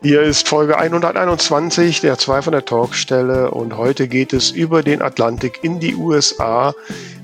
Hier ist Folge 121 der zwei von der Talkstelle und heute geht es über den Atlantik in die USA.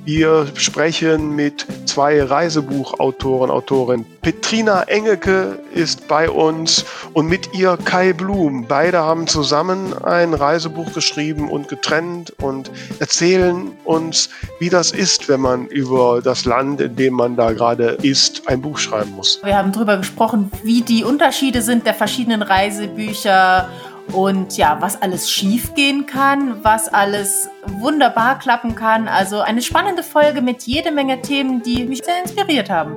Wir sprechen mit zwei Reisebuchautoren, Autorin Petrina Engelke ist bei uns und mit ihr Kai Blum. Beide haben zusammen ein Reisebuch geschrieben und getrennt und erzählen uns, wie das ist, wenn man über das Land, in dem man da gerade ist, ein Buch schreiben muss. Wir haben darüber gesprochen, wie die Unterschiede sind der verschiedenen Reisebücher und ja, was alles schiefgehen kann, was alles wunderbar klappen kann. Also eine spannende Folge mit jede Menge Themen, die mich sehr inspiriert haben.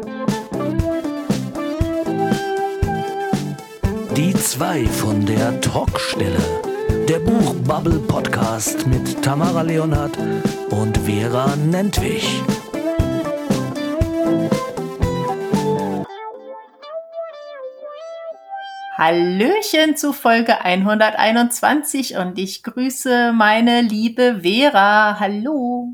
Die zwei von der Talkstelle. Der Buchbubble Podcast mit Tamara Leonhardt und Vera Nentwich. Hallöchen zu Folge 121 und ich grüße meine liebe Vera. Hallo.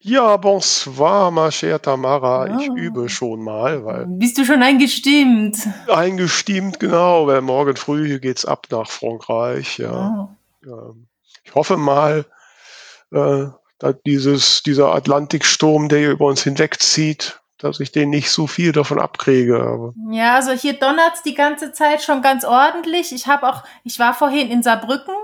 Ja, bonsoir, ma chère Tamara. Oh. Ich übe schon mal, weil. Bist du schon eingestimmt? Eingestimmt, genau, weil morgen früh geht's ab nach Frankreich, ja. Ja. Ich hoffe mal, äh, dass dieses, dieser Atlantiksturm, der hier über uns hinwegzieht, dass ich den nicht so viel davon abkriege. Aber. Ja, also hier donnert's die ganze Zeit schon ganz ordentlich. Ich habe auch, ich war vorhin in Saarbrücken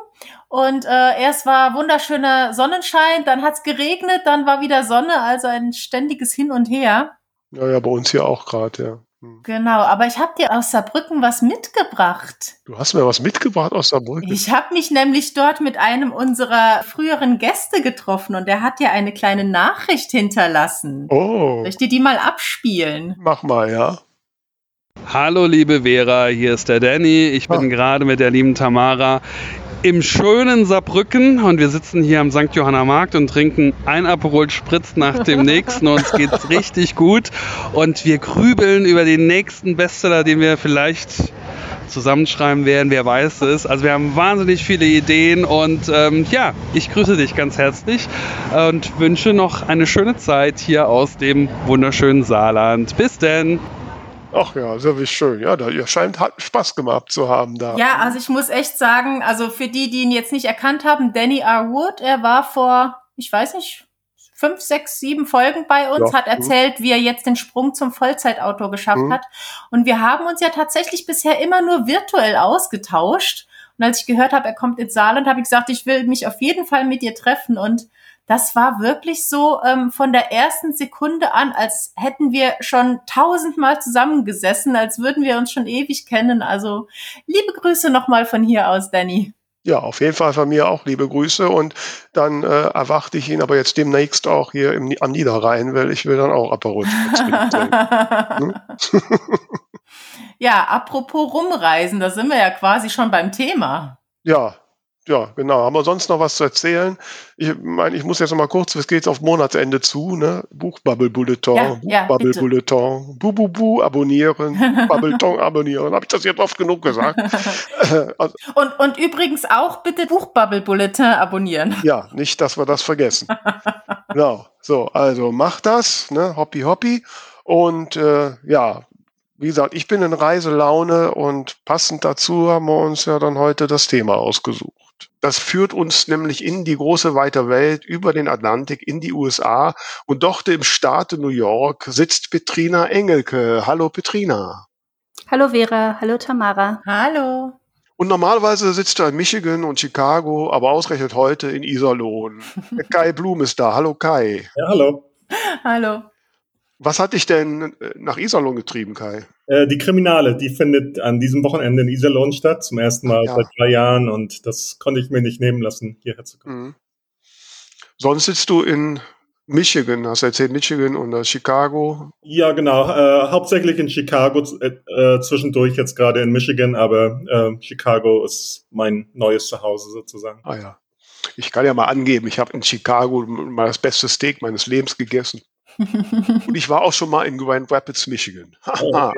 und äh, erst war wunderschöner Sonnenschein, dann hat's geregnet, dann war wieder Sonne, also ein ständiges Hin und Her. Ja, ja, bei uns hier auch gerade, ja. Hm. Genau, aber ich habe dir aus Saarbrücken was mitgebracht. Du hast mir was mitgebracht aus Saarbrücken? Ich habe mich nämlich dort mit einem unserer früheren Gäste getroffen und der hat dir eine kleine Nachricht hinterlassen. Oh. Soll ich dir die mal abspielen? Mach mal, ja. Hallo liebe Vera, hier ist der Danny. Ich bin ah. gerade mit der lieben Tamara im schönen Saarbrücken und wir sitzen hier am St. Johanna Markt und trinken ein Aperol Spritz nach dem nächsten und uns geht's richtig gut und wir grübeln über den nächsten Bestseller, den wir vielleicht zusammenschreiben werden, wer weiß es. Also wir haben wahnsinnig viele Ideen und ähm, ja, ich grüße dich ganz herzlich und wünsche noch eine schöne Zeit hier aus dem wunderschönen Saarland. Bis denn! Ach ja, so wie schön. Ja, da, ihr scheint hat Spaß gemacht zu haben da. Ja, also ich muss echt sagen, also für die, die ihn jetzt nicht erkannt haben, Danny R. Wood, er war vor, ich weiß nicht, fünf, sechs, sieben Folgen bei uns, ja, hat erzählt, wie er jetzt den Sprung zum Vollzeitautor geschafft mhm. hat. Und wir haben uns ja tatsächlich bisher immer nur virtuell ausgetauscht. Und als ich gehört habe, er kommt ins Saarland, habe ich gesagt, ich will mich auf jeden Fall mit dir treffen. Und das war wirklich so ähm, von der ersten Sekunde an, als hätten wir schon tausendmal zusammengesessen, als würden wir uns schon ewig kennen. Also liebe Grüße nochmal von hier aus, Danny. Ja, auf jeden Fall von mir auch liebe Grüße und dann äh, erwarte ich ihn aber jetzt demnächst auch hier im, am Niederrhein, weil ich will dann auch Aperol hm? Ja, apropos rumreisen, da sind wir ja quasi schon beim Thema. Ja, ja, genau. Haben wir sonst noch was zu erzählen? Ich meine, ich muss jetzt noch mal kurz, es geht auf Monatsende zu, ne? Buchbubble Bulletin, ja, Buchbubble ja, Bulletin, Bu Bu Bu abonnieren, Bubbleton abonnieren. Habe ich das jetzt oft genug gesagt? also, und, und übrigens auch bitte Buchbubble Bulletin abonnieren. Ja, nicht, dass wir das vergessen. genau. So, also macht das, ne? Hoppy Hoppy. Und äh, ja, wie gesagt, ich bin in Reiselaune und passend dazu haben wir uns ja dann heute das Thema ausgesucht. Das führt uns nämlich in die große weite Welt über den Atlantik in die USA und dort im Staate New York sitzt Petrina Engelke. Hallo Petrina. Hallo Vera, hallo Tamara. Hallo. Und normalerweise sitzt er in Michigan und Chicago, aber ausgerechnet heute in Iserlohn. Kai Blum ist da. Hallo Kai. Ja, hallo. Hallo. Was hat dich denn äh, nach Iserlohn getrieben, Kai? Äh, die Kriminale, die findet an diesem Wochenende in Iserlohn statt, zum ersten Mal ja. seit drei Jahren und das konnte ich mir nicht nehmen lassen, hierher zu kommen. Mhm. Sonst sitzt du in Michigan, hast du erzählt, Michigan und Chicago? Ja, genau, äh, hauptsächlich in Chicago, äh, äh, zwischendurch jetzt gerade in Michigan, aber äh, Chicago ist mein neues Zuhause sozusagen. Ah ja. Ich kann ja mal angeben, ich habe in Chicago mal das beste Steak meines Lebens gegessen. Und ich war auch schon mal in Grand Rapids, Michigan. Oh,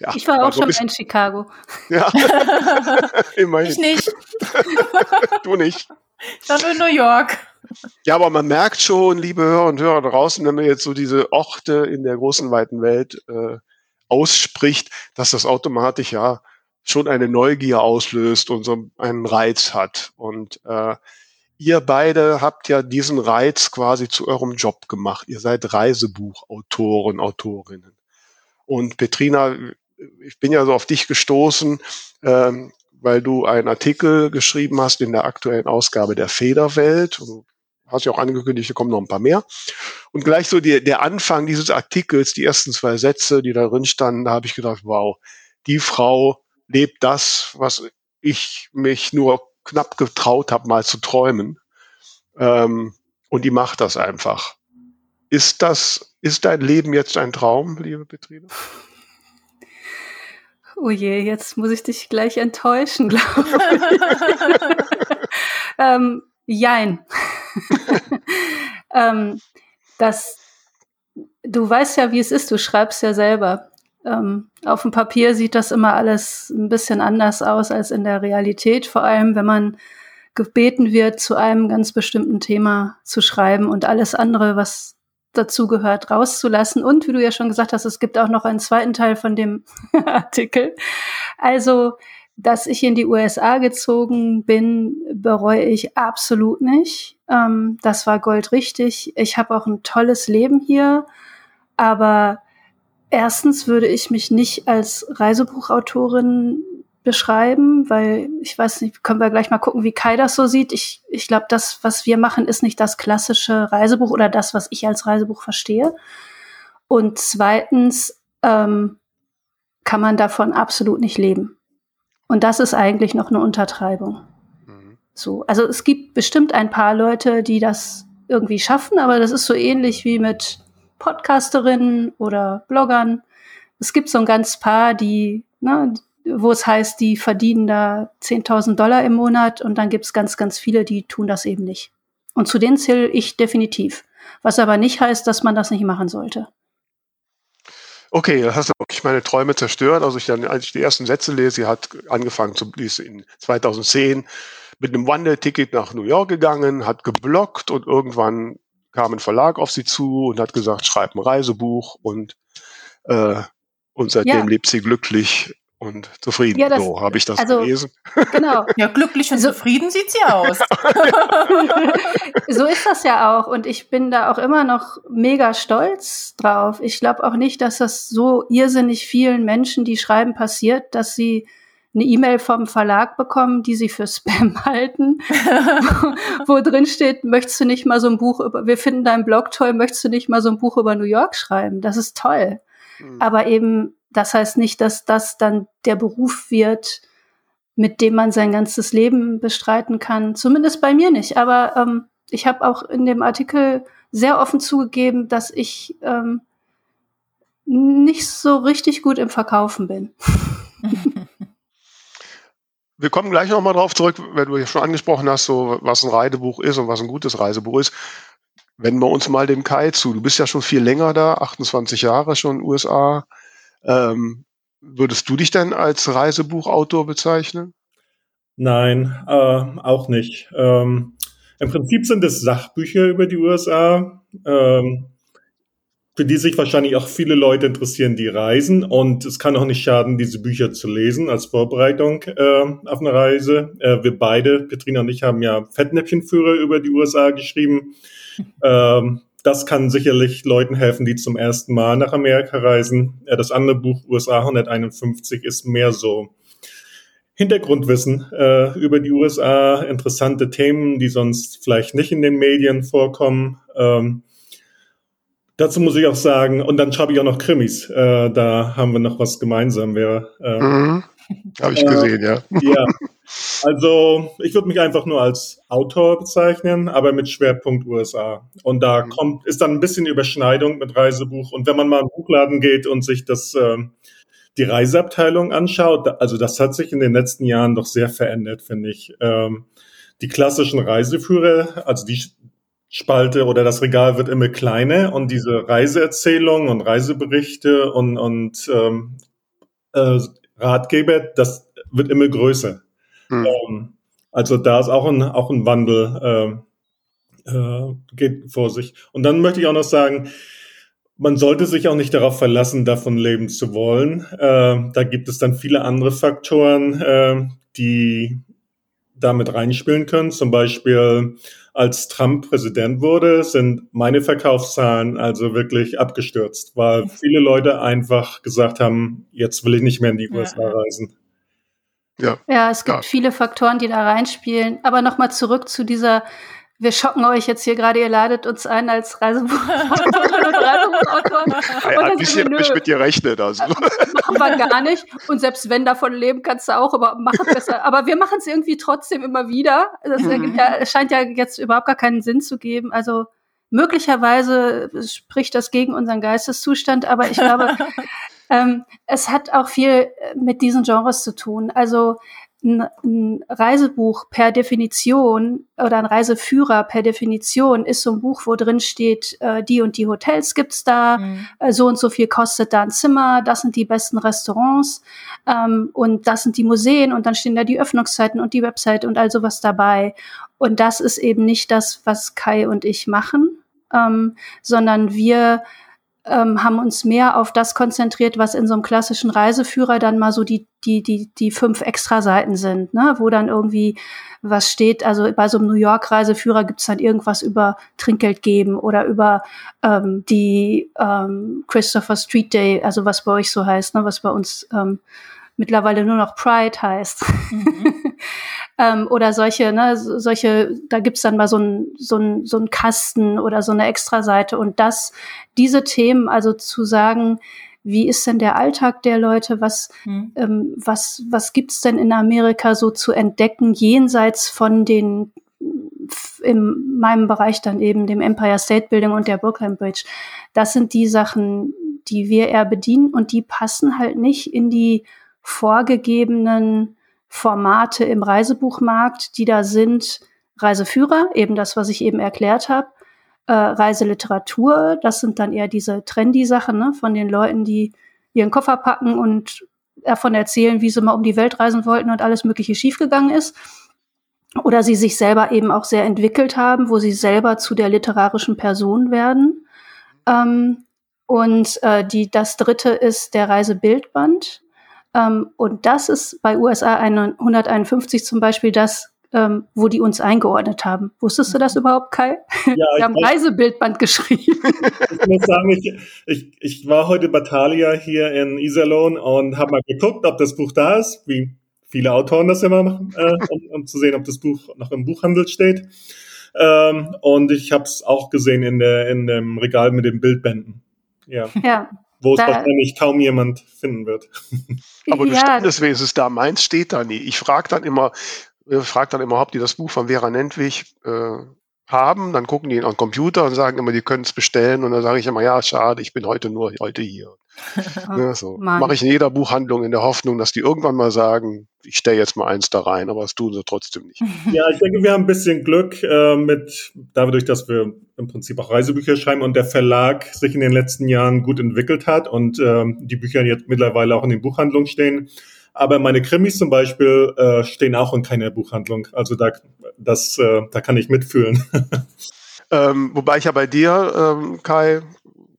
ja, ich war auch schon in Chicago. Ja, immerhin. Ich nicht. du nicht. Ich war nur in New York. Ja, aber man merkt schon, liebe Hörer und Hörer draußen, wenn wir jetzt so diese Orte in der großen weiten Welt äh, ausspricht, dass das automatisch ja schon eine Neugier auslöst und so einen Reiz hat. Und äh, ihr beide habt ja diesen Reiz quasi zu eurem Job gemacht. Ihr seid Reisebuchautoren, Autorinnen. Und Petrina, ich bin ja so auf dich gestoßen, ähm, weil du einen Artikel geschrieben hast in der aktuellen Ausgabe der Federwelt. Du hast ja auch angekündigt, hier kommen noch ein paar mehr. Und gleich so die, der Anfang dieses Artikels, die ersten zwei Sätze, die da drin standen, da habe ich gedacht, wow, die Frau lebt das, was ich mich nur knapp getraut habe, mal zu träumen. Ähm, und die macht das einfach. Ist das, ist dein Leben jetzt ein Traum, liebe Betriebe? Oh je, jetzt muss ich dich gleich enttäuschen, glaube ich. ähm, jein. ähm, das, du weißt ja, wie es ist, du schreibst ja selber. Ähm, auf dem Papier sieht das immer alles ein bisschen anders aus als in der Realität, vor allem wenn man gebeten wird, zu einem ganz bestimmten Thema zu schreiben und alles andere, was dazu gehört, rauszulassen. Und wie du ja schon gesagt hast, es gibt auch noch einen zweiten Teil von dem Artikel. Also, dass ich in die USA gezogen bin, bereue ich absolut nicht. Ähm, das war goldrichtig. Ich habe auch ein tolles Leben hier, aber erstens würde ich mich nicht als Reisebuchautorin beschreiben, weil ich weiß nicht, können wir gleich mal gucken, wie Kai das so sieht. Ich, ich glaube, das, was wir machen, ist nicht das klassische Reisebuch oder das, was ich als Reisebuch verstehe. Und zweitens ähm, kann man davon absolut nicht leben. Und das ist eigentlich noch eine Untertreibung. Mhm. So, also es gibt bestimmt ein paar Leute, die das irgendwie schaffen, aber das ist so ähnlich wie mit Podcasterinnen oder Bloggern. Es gibt so ein ganz paar, die, ne, wo es heißt, die verdienen da 10.000 Dollar im Monat und dann gibt es ganz, ganz viele, die tun das eben nicht. Und zu denen zähle ich definitiv. Was aber nicht heißt, dass man das nicht machen sollte. Okay, das hast du wirklich meine Träume zerstört. Also ich dann, als ich die ersten Sätze lese, sie hat angefangen zu, ist in 2010 mit einem Wandelticket nach New York gegangen, hat geblockt und irgendwann kam ein Verlag auf sie zu und hat gesagt, schreib ein Reisebuch und, äh, und seitdem ja. lebt sie glücklich und zufrieden. Ja, das, so habe ich das also, gelesen. Genau. Ja, glücklich und so, zufrieden sieht sie aus. so ist das ja auch. Und ich bin da auch immer noch mega stolz drauf. Ich glaube auch nicht, dass das so irrsinnig vielen Menschen, die schreiben, passiert, dass sie eine E-Mail vom Verlag bekommen, die sie für Spam halten, wo, wo drin steht, möchtest du nicht mal so ein Buch über, wir finden deinen Blog toll, möchtest du nicht mal so ein Buch über New York schreiben? Das ist toll. Mhm. Aber eben das heißt nicht, dass das dann der Beruf wird, mit dem man sein ganzes Leben bestreiten kann. Zumindest bei mir nicht. Aber ähm, ich habe auch in dem Artikel sehr offen zugegeben, dass ich ähm, nicht so richtig gut im Verkaufen bin. Wir kommen gleich nochmal drauf zurück, wenn du ja schon angesprochen hast, so was ein Reisebuch ist und was ein gutes Reisebuch ist. Wenden wir uns mal dem Kai zu. Du bist ja schon viel länger da, 28 Jahre schon in den USA. Ähm, würdest du dich denn als Reisebuchautor bezeichnen? Nein, äh, auch nicht. Ähm, Im Prinzip sind es Sachbücher über die USA, ähm, für die sich wahrscheinlich auch viele Leute interessieren, die reisen. Und es kann auch nicht schaden, diese Bücher zu lesen als Vorbereitung äh, auf eine Reise. Äh, wir beide, Petrina und ich, haben ja Fettnäpfchenführer über die USA geschrieben. Ähm, das kann sicherlich Leuten helfen, die zum ersten Mal nach Amerika reisen. Das andere Buch USA 151 ist mehr so Hintergrundwissen äh, über die USA, interessante Themen, die sonst vielleicht nicht in den Medien vorkommen. Ähm, dazu muss ich auch sagen, und dann schreibe ich auch noch Krimis. Äh, da haben wir noch was gemeinsam. Wir, äh, mhm. Habe ich gesehen, ja. Ja, also ich würde mich einfach nur als Autor bezeichnen, aber mit Schwerpunkt USA. Und da mhm. kommt, ist dann ein bisschen Überschneidung mit Reisebuch. Und wenn man mal im Buchladen geht und sich das, äh, die Reiseabteilung anschaut, also das hat sich in den letzten Jahren doch sehr verändert, finde ich. Ähm, die klassischen Reiseführer, also die Spalte oder das Regal wird immer kleiner und diese Reiseerzählungen und Reiseberichte und, und ähm, äh, Ratgeber, das wird immer größer. Mhm. Ähm, also da ist auch ein, auch ein Wandel, äh, äh, geht vor sich. Und dann möchte ich auch noch sagen, man sollte sich auch nicht darauf verlassen, davon leben zu wollen. Äh, da gibt es dann viele andere Faktoren, äh, die damit reinspielen können. Zum Beispiel, als Trump Präsident wurde, sind meine Verkaufszahlen also wirklich abgestürzt, weil viele Leute einfach gesagt haben, jetzt will ich nicht mehr in die ja. USA reisen. Ja. ja, es gibt ja. viele Faktoren, die da reinspielen. Aber nochmal zurück zu dieser wir schocken euch jetzt hier gerade, ihr ladet uns ein als Reisebuchautoren und Reisebuchautoren. Ja, ein bisschen habe ich mit dir rechnet. Also. Machen wir gar nicht. Und selbst wenn davon leben, kannst du auch, aber mach es besser. Aber wir machen es irgendwie trotzdem immer wieder. Das mhm. ja, scheint ja jetzt überhaupt gar keinen Sinn zu geben. Also möglicherweise spricht das gegen unseren Geisteszustand, aber ich glaube, ähm, es hat auch viel mit diesen Genres zu tun. Also ein, Reisebuch per Definition oder ein Reiseführer per Definition ist so ein Buch, wo drin steht, äh, die und die Hotels gibt's da, mhm. äh, so und so viel kostet da ein Zimmer, das sind die besten Restaurants ähm, und das sind die Museen und dann stehen da die Öffnungszeiten und die Website und all sowas dabei. Und das ist eben nicht das, was Kai und ich machen, ähm, sondern wir ähm, haben uns mehr auf das konzentriert, was in so einem klassischen Reiseführer dann mal so die, die, die, die fünf Extra-Seiten sind, ne? wo dann irgendwie was steht. Also bei so einem New York-Reiseführer gibt's dann irgendwas über Trinkgeld geben oder über ähm, die ähm, Christopher Street Day, also was bei euch so heißt, ne? was bei uns ähm, mittlerweile nur noch Pride heißt. Mhm. ähm, oder solche, ne, solche, da gibt's dann mal so ein, so ein, so ein Kasten oder so eine Extraseite und das, diese Themen, also zu sagen, wie ist denn der Alltag der Leute? Was, mhm. ähm, was, was gibt's denn in Amerika so zu entdecken, jenseits von den in meinem Bereich dann eben dem Empire State Building und der Brooklyn Bridge. Das sind die Sachen, die wir eher bedienen und die passen halt nicht in die vorgegebenen Formate im Reisebuchmarkt, die da sind. Reiseführer, eben das, was ich eben erklärt habe. Äh, Reiseliteratur, das sind dann eher diese trendy Sachen ne, von den Leuten, die ihren Koffer packen und davon erzählen, wie sie mal um die Welt reisen wollten und alles Mögliche schiefgegangen ist. Oder sie sich selber eben auch sehr entwickelt haben, wo sie selber zu der literarischen Person werden. Ähm, und äh, die, das dritte ist der Reisebildband. Ähm, und das ist bei USA 151 zum Beispiel das, ähm, wo die uns eingeordnet haben. Wusstest du das überhaupt, Kai? Ja, Wir haben Reisebildband geschrieben. Ich muss sagen, ich, ich, ich war heute bei Thalia hier in Iserlohn und habe mal geguckt, ob das Buch da ist, wie viele Autoren das immer machen, äh, um, um, zu sehen, ob das Buch noch im Buchhandel steht. Ähm, und ich habe es auch gesehen in, der, in dem Regal mit den Bildbänden. Ja. ja wo es wahrscheinlich kaum jemand finden wird. Aber ja. Standeswesen da, meins steht da nie. Ich frage dann immer, äh, frage dann immer, habt ihr das Buch von Vera Nentwich äh, haben? Dann gucken die am Computer und sagen immer, die können es bestellen. Und dann sage ich immer, ja, schade, ich bin heute nur heute hier. ja, so. Mache ich in jeder Buchhandlung in der Hoffnung, dass die irgendwann mal sagen, ich stelle jetzt mal eins da rein, aber das tun sie trotzdem nicht. Ja, ich denke, wir haben ein bisschen Glück äh, mit, dadurch, dass wir im Prinzip auch Reisebücher schreiben und der Verlag sich in den letzten Jahren gut entwickelt hat und äh, die Bücher jetzt mittlerweile auch in den Buchhandlungen stehen. Aber meine Krimis zum Beispiel äh, stehen auch in keiner Buchhandlung. Also da, das, äh, da kann ich mitfühlen. ähm, wobei ich ja bei dir, ähm, Kai,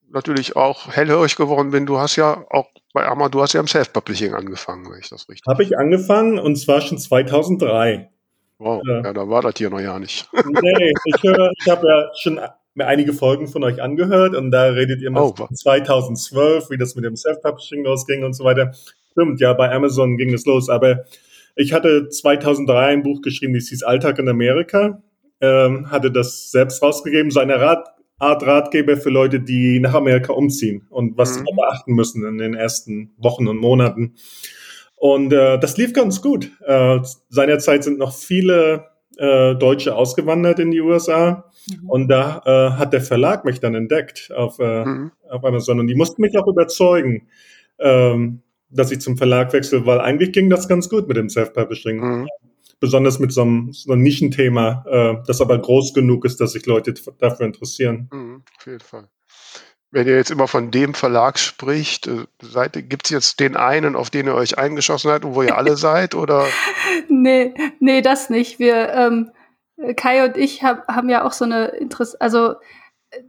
natürlich auch hellhörig geworden bin. Du hast ja auch bei Amma, du hast ja im Self-Publishing angefangen, wenn ich das richtig Habe ich angefangen und zwar schon 2003. Wow, äh, ja, da war das hier noch ja nicht. nee, ich, höre, ich habe ja schon mir einige Folgen von euch angehört und da redet ihr immer oh, 2012, wie das mit dem Self-Publishing losging und so weiter. Stimmt, ja, bei Amazon ging es los, aber ich hatte 2003 ein Buch geschrieben, das hieß Alltag in Amerika, ähm, hatte das selbst rausgegeben, so eine Rat Art Ratgeber für Leute, die nach Amerika umziehen und was mhm. sie beachten müssen in den ersten Wochen und Monaten. Und äh, das lief ganz gut. Äh, seinerzeit sind noch viele äh, Deutsche ausgewandert in die USA. Mhm. Und da äh, hat der Verlag mich dann entdeckt auf, äh, mhm. auf Amazon. Und die mussten mich auch überzeugen, ähm, dass ich zum Verlag wechsle, weil eigentlich ging das ganz gut mit dem Self-Publishing. Mhm besonders mit so einem, so einem Nischenthema, äh, das aber groß genug ist, dass sich Leute dafür interessieren. Mhm, auf jeden Fall. Wenn ihr jetzt immer von dem Verlag spricht, äh, gibt es jetzt den einen, auf den ihr euch eingeschossen habt und wo ihr alle seid? Oder? Nee, nee, das nicht. Wir, ähm, Kai und ich hab, haben ja auch so eine Interesse, also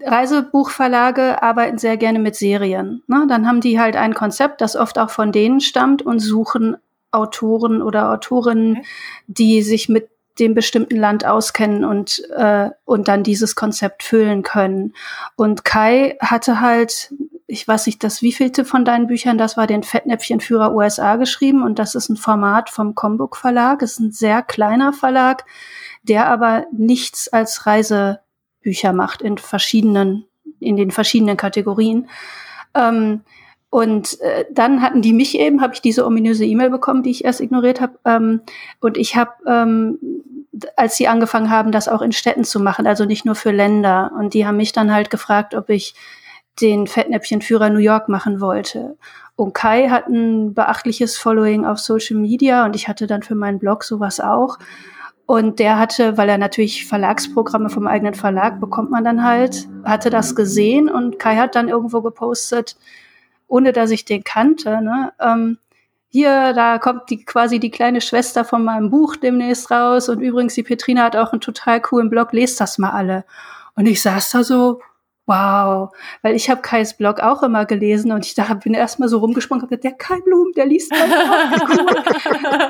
Reisebuchverlage arbeiten sehr gerne mit Serien. Ne? Dann haben die halt ein Konzept, das oft auch von denen stammt und suchen Autoren oder Autorinnen, die sich mit dem bestimmten Land auskennen und, äh, und dann dieses Konzept füllen können. Und Kai hatte halt, ich weiß nicht, das wievielte von deinen Büchern, das war den Fettnäpfchenführer USA geschrieben und das ist ein Format vom Combook Verlag, ist ein sehr kleiner Verlag, der aber nichts als Reisebücher macht in verschiedenen, in den verschiedenen Kategorien. Ähm, und äh, dann hatten die mich eben, habe ich diese ominöse E-Mail bekommen, die ich erst ignoriert habe. Ähm, und ich habe, ähm, als sie angefangen haben, das auch in Städten zu machen, also nicht nur für Länder. Und die haben mich dann halt gefragt, ob ich den Fettnäpfchenführer New York machen wollte. Und Kai hat ein beachtliches Following auf Social Media und ich hatte dann für meinen Blog sowas auch. Und der hatte, weil er natürlich Verlagsprogramme vom eigenen Verlag bekommt man dann halt, hatte das gesehen und Kai hat dann irgendwo gepostet, ohne dass ich den kannte. Ne? Ähm, hier, da kommt die quasi die kleine Schwester von meinem Buch demnächst raus. Und übrigens, die Petrina hat auch einen total coolen Blog, lest das mal alle. Und ich saß da so, wow, weil ich habe Kais Blog auch immer gelesen und ich da bin erstmal so rumgesprungen und gesagt, der Kai Blum, der liest cool.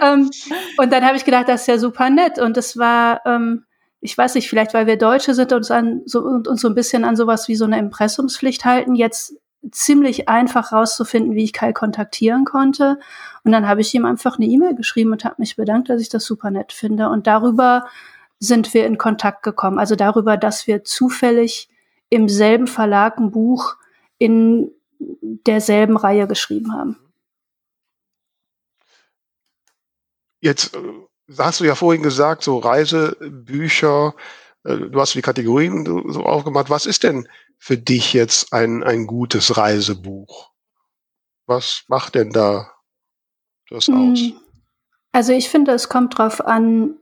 ähm, und dann habe ich gedacht, das ist ja super nett. Und es war, ähm, ich weiß nicht, vielleicht weil wir Deutsche sind und uns, an, so, und uns so ein bisschen an sowas wie so eine Impressumspflicht halten, jetzt ziemlich einfach rauszufinden, wie ich Kai kontaktieren konnte. Und dann habe ich ihm einfach eine E-Mail geschrieben und habe mich bedankt, dass ich das super nett finde. Und darüber sind wir in Kontakt gekommen. Also darüber, dass wir zufällig im selben Verlag ein Buch in derselben Reihe geschrieben haben. Jetzt äh, hast du ja vorhin gesagt, so Reisebücher, äh, du hast die Kategorien so aufgemacht. Was ist denn für dich jetzt ein, ein gutes Reisebuch? Was macht denn da das hm. aus? Also ich finde, es kommt drauf an,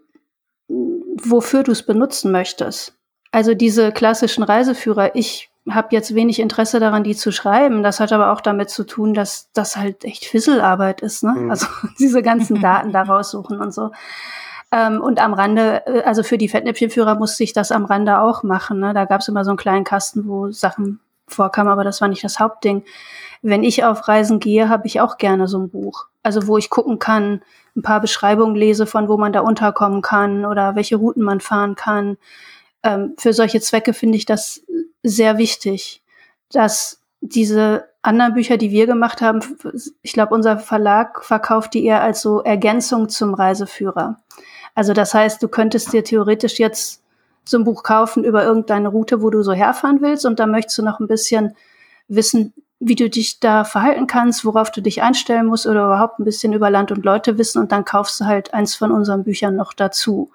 wofür du es benutzen möchtest. Also diese klassischen Reiseführer, ich habe jetzt wenig Interesse daran, die zu schreiben. Das hat aber auch damit zu tun, dass das halt echt Fisselarbeit ist. Ne? Mhm. Also diese ganzen Daten da raussuchen und so. Ähm, und am Rande, äh, also für die Fettnäpfchenführer musste ich das am Rande auch machen. Ne? Da gab es immer so einen kleinen Kasten, wo Sachen vorkamen, aber das war nicht das Hauptding. Wenn ich auf Reisen gehe, habe ich auch gerne so ein Buch. Also wo ich gucken kann, ein paar Beschreibungen lese von wo man da unterkommen kann oder welche Routen man fahren kann. Ähm, für solche Zwecke finde ich das sehr wichtig, dass diese anderen Bücher, die wir gemacht haben, ich glaube, unser Verlag verkauft die eher als so Ergänzung zum Reiseführer. Also das heißt, du könntest dir theoretisch jetzt so ein Buch kaufen über irgendeine Route, wo du so herfahren willst und da möchtest du noch ein bisschen wissen, wie du dich da verhalten kannst, worauf du dich einstellen musst oder überhaupt ein bisschen über Land und Leute wissen und dann kaufst du halt eins von unseren Büchern noch dazu.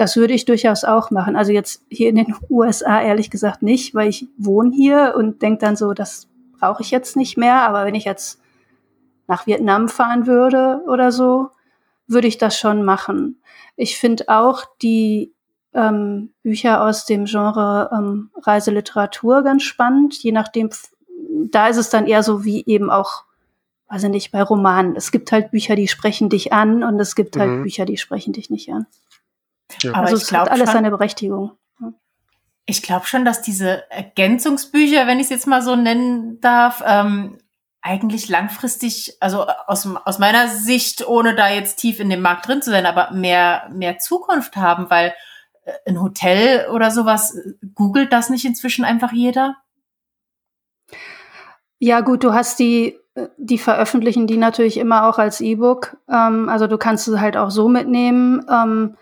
Das würde ich durchaus auch machen. Also jetzt hier in den USA ehrlich gesagt nicht, weil ich wohne hier und denke dann so, das brauche ich jetzt nicht mehr. Aber wenn ich jetzt nach Vietnam fahren würde oder so, würde ich das schon machen. Ich finde auch die ähm, Bücher aus dem Genre ähm, Reiseliteratur ganz spannend. Je nachdem, da ist es dann eher so wie eben auch, weiß ich nicht, bei Romanen. Es gibt halt Bücher, die sprechen dich an und es gibt halt mhm. Bücher, die sprechen dich nicht an. Ja. Also es hat alles schon, seine Berechtigung. Ich glaube schon, dass diese Ergänzungsbücher, wenn ich es jetzt mal so nennen darf, ähm, eigentlich langfristig, also aus, aus meiner Sicht, ohne da jetzt tief in dem Markt drin zu sein, aber mehr, mehr Zukunft haben, weil äh, ein Hotel oder sowas, googelt das nicht inzwischen einfach jeder? Ja, gut, du hast die, die veröffentlichen die natürlich immer auch als E-Book. Ähm, also du kannst es halt auch so mitnehmen. Ähm,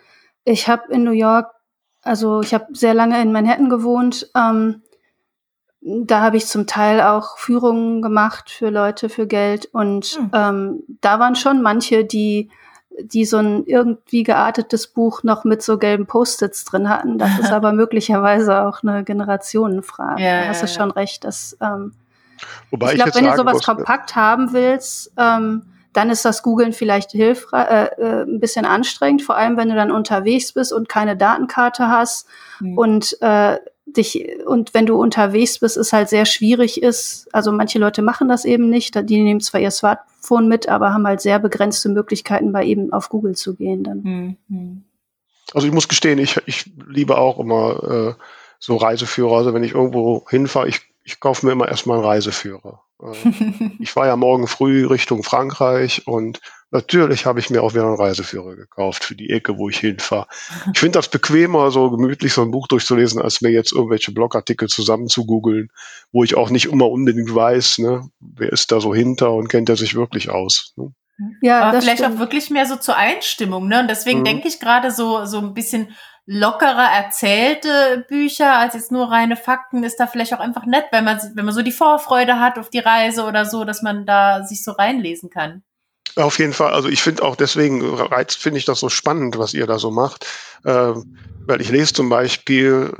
ich habe in New York, also ich habe sehr lange in Manhattan gewohnt. Ähm, da habe ich zum Teil auch Führungen gemacht für Leute für Geld und mhm. ähm, da waren schon manche, die die so ein irgendwie geartetes Buch noch mit so gelben Post-its drin hatten. Das ist aber möglicherweise auch eine Generationenfrage. Ja, da hast du ja, schon recht. Dass, ähm, Wobei ich glaube, wenn du sowas kompakt haben willst, ähm, dann ist das Googlen vielleicht hilfreich, äh, äh, ein bisschen anstrengend, vor allem wenn du dann unterwegs bist und keine Datenkarte hast mhm. und äh, dich und wenn du unterwegs bist, ist halt sehr schwierig ist. Also manche Leute machen das eben nicht. Die nehmen zwar ihr Smartphone mit, aber haben halt sehr begrenzte Möglichkeiten, bei eben auf Google zu gehen dann. Mhm. Also ich muss gestehen, ich, ich liebe auch immer so Reiseführer. Also wenn ich irgendwo hinfahre, ich, ich kaufe mir immer erstmal einen Reiseführer. Äh, ich war ja morgen früh Richtung Frankreich und natürlich habe ich mir auch wieder einen Reiseführer gekauft für die Ecke, wo ich hinfahre. Ich finde das bequemer, so gemütlich so ein Buch durchzulesen, als mir jetzt irgendwelche Blogartikel zusammen zu googeln, wo ich auch nicht immer unbedingt weiß, ne, wer ist da so hinter und kennt er sich wirklich aus. Ne? Ja, Aber vielleicht stimmt. auch wirklich mehr so zur Einstimmung, ne? Und deswegen mhm. denke ich gerade so, so ein bisschen lockerer erzählte Bücher als jetzt nur reine Fakten ist da vielleicht auch einfach nett, wenn man, wenn man so die Vorfreude hat auf die Reise oder so, dass man da sich so reinlesen kann. Auf jeden Fall. Also ich finde auch deswegen reizt finde ich das so spannend, was ihr da so macht, äh, weil ich lese zum Beispiel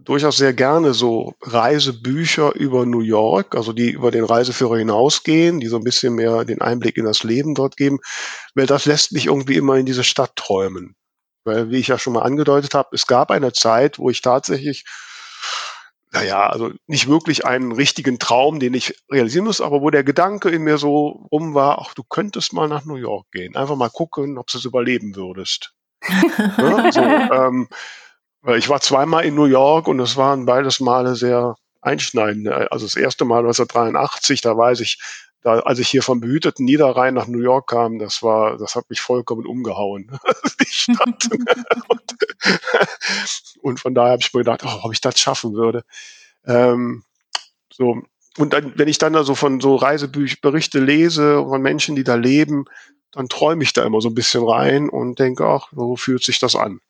durchaus sehr gerne so Reisebücher über New York, also die über den Reiseführer hinausgehen, die so ein bisschen mehr den Einblick in das Leben dort geben, weil das lässt mich irgendwie immer in diese Stadt träumen. Weil, wie ich ja schon mal angedeutet habe, es gab eine Zeit, wo ich tatsächlich, naja, also nicht wirklich einen richtigen Traum, den ich realisieren muss, aber wo der Gedanke in mir so rum war, ach, du könntest mal nach New York gehen, einfach mal gucken, ob du es überleben würdest. ne? so, ähm, ich war zweimal in New York und es waren beides Male sehr einschneidend. Also das erste Mal 1983, da weiß ich, da, als ich hier vom behüteten Niederrhein nach New York kam, das war, das hat mich vollkommen umgehauen. die Stadt. und, und, von daher habe ich mir gedacht, oh, ob ich das schaffen würde. Ähm, so. Und dann, wenn ich dann also von so Reiseberichte lese von Menschen, die da leben, dann träume ich da immer so ein bisschen rein und denke, ach, so fühlt sich das an.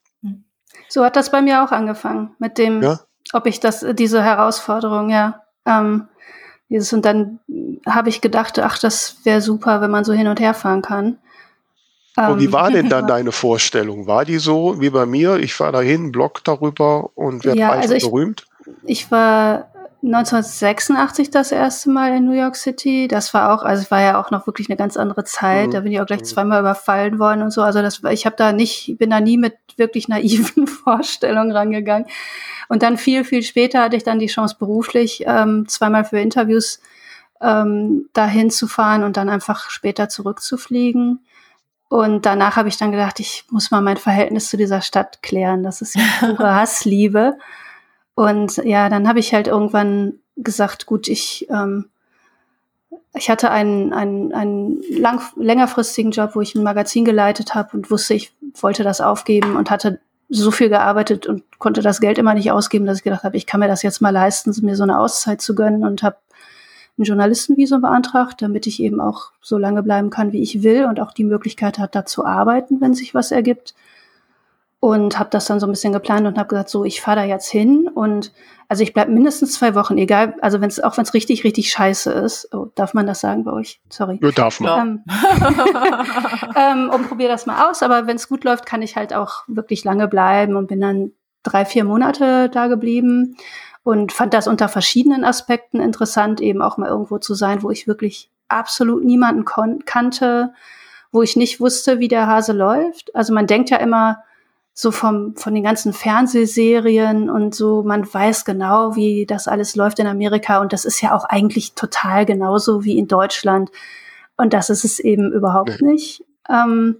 So hat das bei mir auch angefangen, mit dem, ja? ob ich das, diese Herausforderung, ja. Ähm, dieses, und dann habe ich gedacht, ach, das wäre super, wenn man so hin und her fahren kann. Und wie ähm, war denn dann deine Vorstellung? War die so wie bei mir? Ich fahre dahin, blog darüber und werde ja, also ich, berühmt? Ich war 1986 das erste Mal in New York City. Das war auch, also es war ja auch noch wirklich eine ganz andere Zeit. Mhm. Da bin ich auch gleich mhm. zweimal überfallen worden und so. Also das, ich habe da nicht, bin da nie mit wirklich naiven Vorstellungen rangegangen. Und dann viel, viel später hatte ich dann die Chance beruflich ähm, zweimal für Interviews ähm, dahin zu fahren und dann einfach später zurückzufliegen. Und danach habe ich dann gedacht, ich muss mal mein Verhältnis zu dieser Stadt klären. Das ist ja pure Hassliebe. Und ja, dann habe ich halt irgendwann gesagt, gut, ich, ähm, ich hatte einen, einen, einen lang, längerfristigen Job, wo ich ein Magazin geleitet habe und wusste, ich wollte das aufgeben und hatte so viel gearbeitet und konnte das Geld immer nicht ausgeben, dass ich gedacht habe, ich kann mir das jetzt mal leisten, mir so eine Auszeit zu gönnen und habe ein Journalistenvisum beantragt, damit ich eben auch so lange bleiben kann, wie ich will und auch die Möglichkeit hat, da zu arbeiten, wenn sich was ergibt und habe das dann so ein bisschen geplant und habe gesagt, so ich fahre da jetzt hin und also ich bleib mindestens zwei Wochen, egal, also wenn es auch wenn es richtig richtig scheiße ist, oh, darf man das sagen bei euch? Sorry. Ja, darf man. Ähm, ähm, und probiere das mal aus, aber wenn es gut läuft, kann ich halt auch wirklich lange bleiben und bin dann drei vier Monate da geblieben und fand das unter verschiedenen Aspekten interessant, eben auch mal irgendwo zu sein, wo ich wirklich absolut niemanden kannte, wo ich nicht wusste, wie der Hase läuft. Also man denkt ja immer so vom, von den ganzen Fernsehserien und so, man weiß genau, wie das alles läuft in Amerika und das ist ja auch eigentlich total genauso wie in Deutschland. Und das ist es eben überhaupt nicht. Ähm,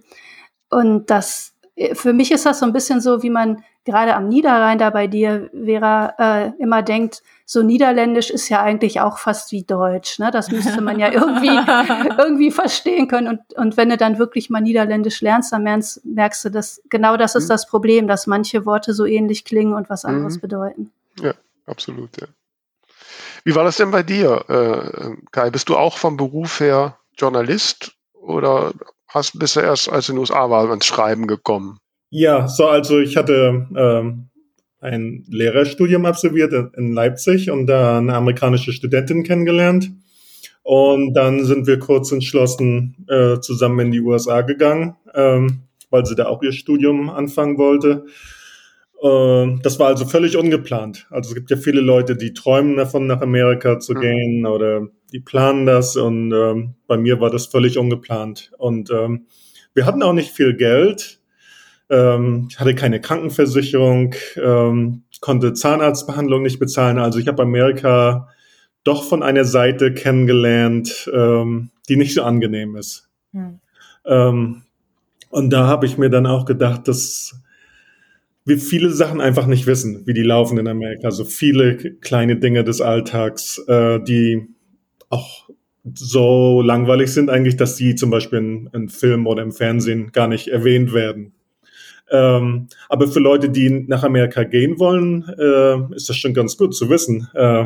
und das, für mich ist das so ein bisschen so, wie man gerade am Niederrhein da bei dir, Vera, äh, immer denkt, so Niederländisch ist ja eigentlich auch fast wie Deutsch. Ne? Das müsste man ja irgendwie, irgendwie verstehen können. Und, und wenn du dann wirklich mal Niederländisch lernst, dann merkst, merkst du, dass genau das ist mhm. das Problem, dass manche Worte so ähnlich klingen und was anderes mhm. bedeuten. Ja, absolut, ja. Wie war das denn bei dir, äh, Kai? Bist du auch vom Beruf her Journalist oder hast, bist du erst, als du in den USA war, ans Schreiben gekommen? Ja, so also ich hatte ähm, ein Lehrerstudium absolviert in Leipzig und da eine amerikanische Studentin kennengelernt. Und dann sind wir kurz entschlossen äh, zusammen in die USA gegangen, ähm, weil sie da auch ihr Studium anfangen wollte. Äh, das war also völlig ungeplant. Also es gibt ja viele Leute, die träumen davon, nach Amerika zu mhm. gehen oder die planen das. Und ähm, bei mir war das völlig ungeplant. Und ähm, wir hatten auch nicht viel Geld ähm, ich hatte keine Krankenversicherung, ähm, konnte Zahnarztbehandlung nicht bezahlen. Also ich habe Amerika doch von einer Seite kennengelernt, ähm, die nicht so angenehm ist. Hm. Ähm, und da habe ich mir dann auch gedacht, dass wir viele Sachen einfach nicht wissen, wie die laufen in Amerika. So viele kleine Dinge des Alltags, äh, die auch so langweilig sind eigentlich, dass die zum Beispiel in, in Film oder im Fernsehen gar nicht erwähnt werden. Ähm, aber für Leute, die nach Amerika gehen wollen, äh, ist das schon ganz gut zu wissen, äh,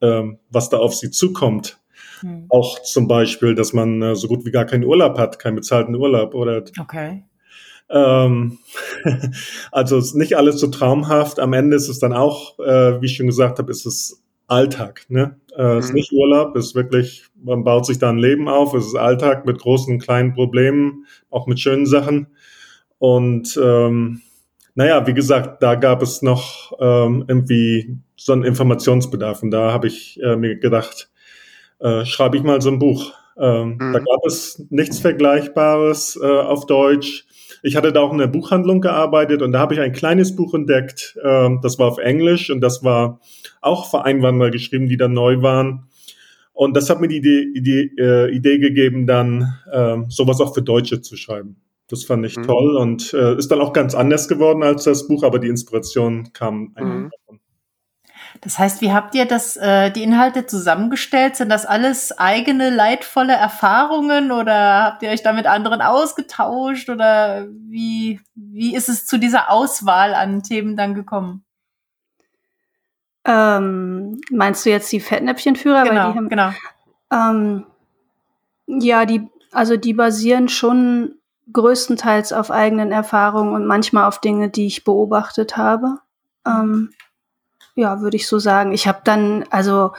äh, was da auf sie zukommt. Hm. Auch zum Beispiel, dass man äh, so gut wie gar keinen Urlaub hat, keinen bezahlten Urlaub oder okay. Ähm, also ist nicht alles so traumhaft. Am Ende ist es dann auch, äh, wie ich schon gesagt habe, ist es Alltag. Ne? Äh, ist nicht Urlaub, ist wirklich, man baut sich da ein Leben auf. Es ist Alltag mit großen und kleinen Problemen, auch mit schönen Sachen. Und ähm, naja, wie gesagt, da gab es noch ähm, irgendwie so einen Informationsbedarf. Und da habe ich äh, mir gedacht, äh, schreibe ich mal so ein Buch. Ähm, mhm. Da gab es nichts Vergleichbares äh, auf Deutsch. Ich hatte da auch in der Buchhandlung gearbeitet und da habe ich ein kleines Buch entdeckt. Ähm, das war auf Englisch und das war auch für Einwanderer geschrieben, die da neu waren. Und das hat mir die Idee, Idee, äh, Idee gegeben, dann äh, sowas auch für Deutsche zu schreiben. Das fand ich mhm. toll und äh, ist dann auch ganz anders geworden als das Buch, aber die Inspiration kam mhm. davon. Das heißt, wie habt ihr das, äh, die Inhalte zusammengestellt? Sind das alles eigene leidvolle Erfahrungen oder habt ihr euch da mit anderen ausgetauscht oder wie, wie ist es zu dieser Auswahl an Themen dann gekommen? Ähm, meinst du jetzt die Fettnäpfchenführer? Genau, die haben, genau. Ähm, ja, die, also die basieren schon größtenteils auf eigenen Erfahrungen und manchmal auf Dinge, die ich beobachtet habe. Ähm, ja, würde ich so sagen. Ich habe dann, also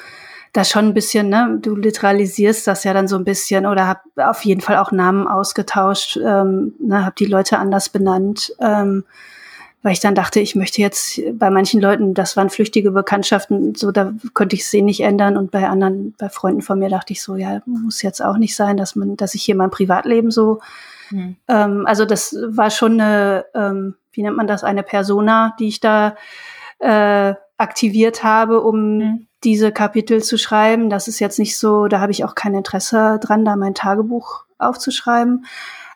da schon ein bisschen, ne, du literalisierst das ja dann so ein bisschen oder hab auf jeden Fall auch Namen ausgetauscht, ähm, ne, hab die Leute anders benannt, ähm, weil ich dann dachte, ich möchte jetzt bei manchen Leuten, das waren flüchtige Bekanntschaften, so da könnte ich sie nicht ändern und bei anderen, bei Freunden von mir dachte ich so, ja, muss jetzt auch nicht sein, dass man, dass ich hier mein Privatleben so, mhm. ähm, also das war schon eine, ähm, wie nennt man das, eine Persona, die ich da äh, aktiviert habe, um mhm. diese Kapitel zu schreiben. Das ist jetzt nicht so, da habe ich auch kein Interesse dran, da mein Tagebuch aufzuschreiben.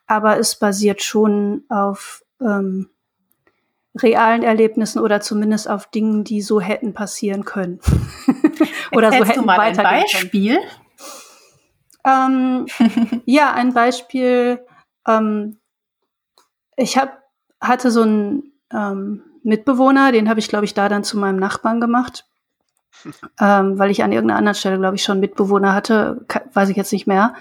Aber es basiert schon auf ähm, realen Erlebnissen oder zumindest auf Dingen, die so hätten passieren können. oder so hätten du mal ein Beispiel? Ähm, ja, ein Beispiel. Ähm, ich hab, hatte so ein ähm, Mitbewohner, den habe ich, glaube ich, da dann zu meinem Nachbarn gemacht. Ähm, weil ich an irgendeiner anderen Stelle, glaube ich, schon Mitbewohner hatte, weiß ich jetzt nicht mehr.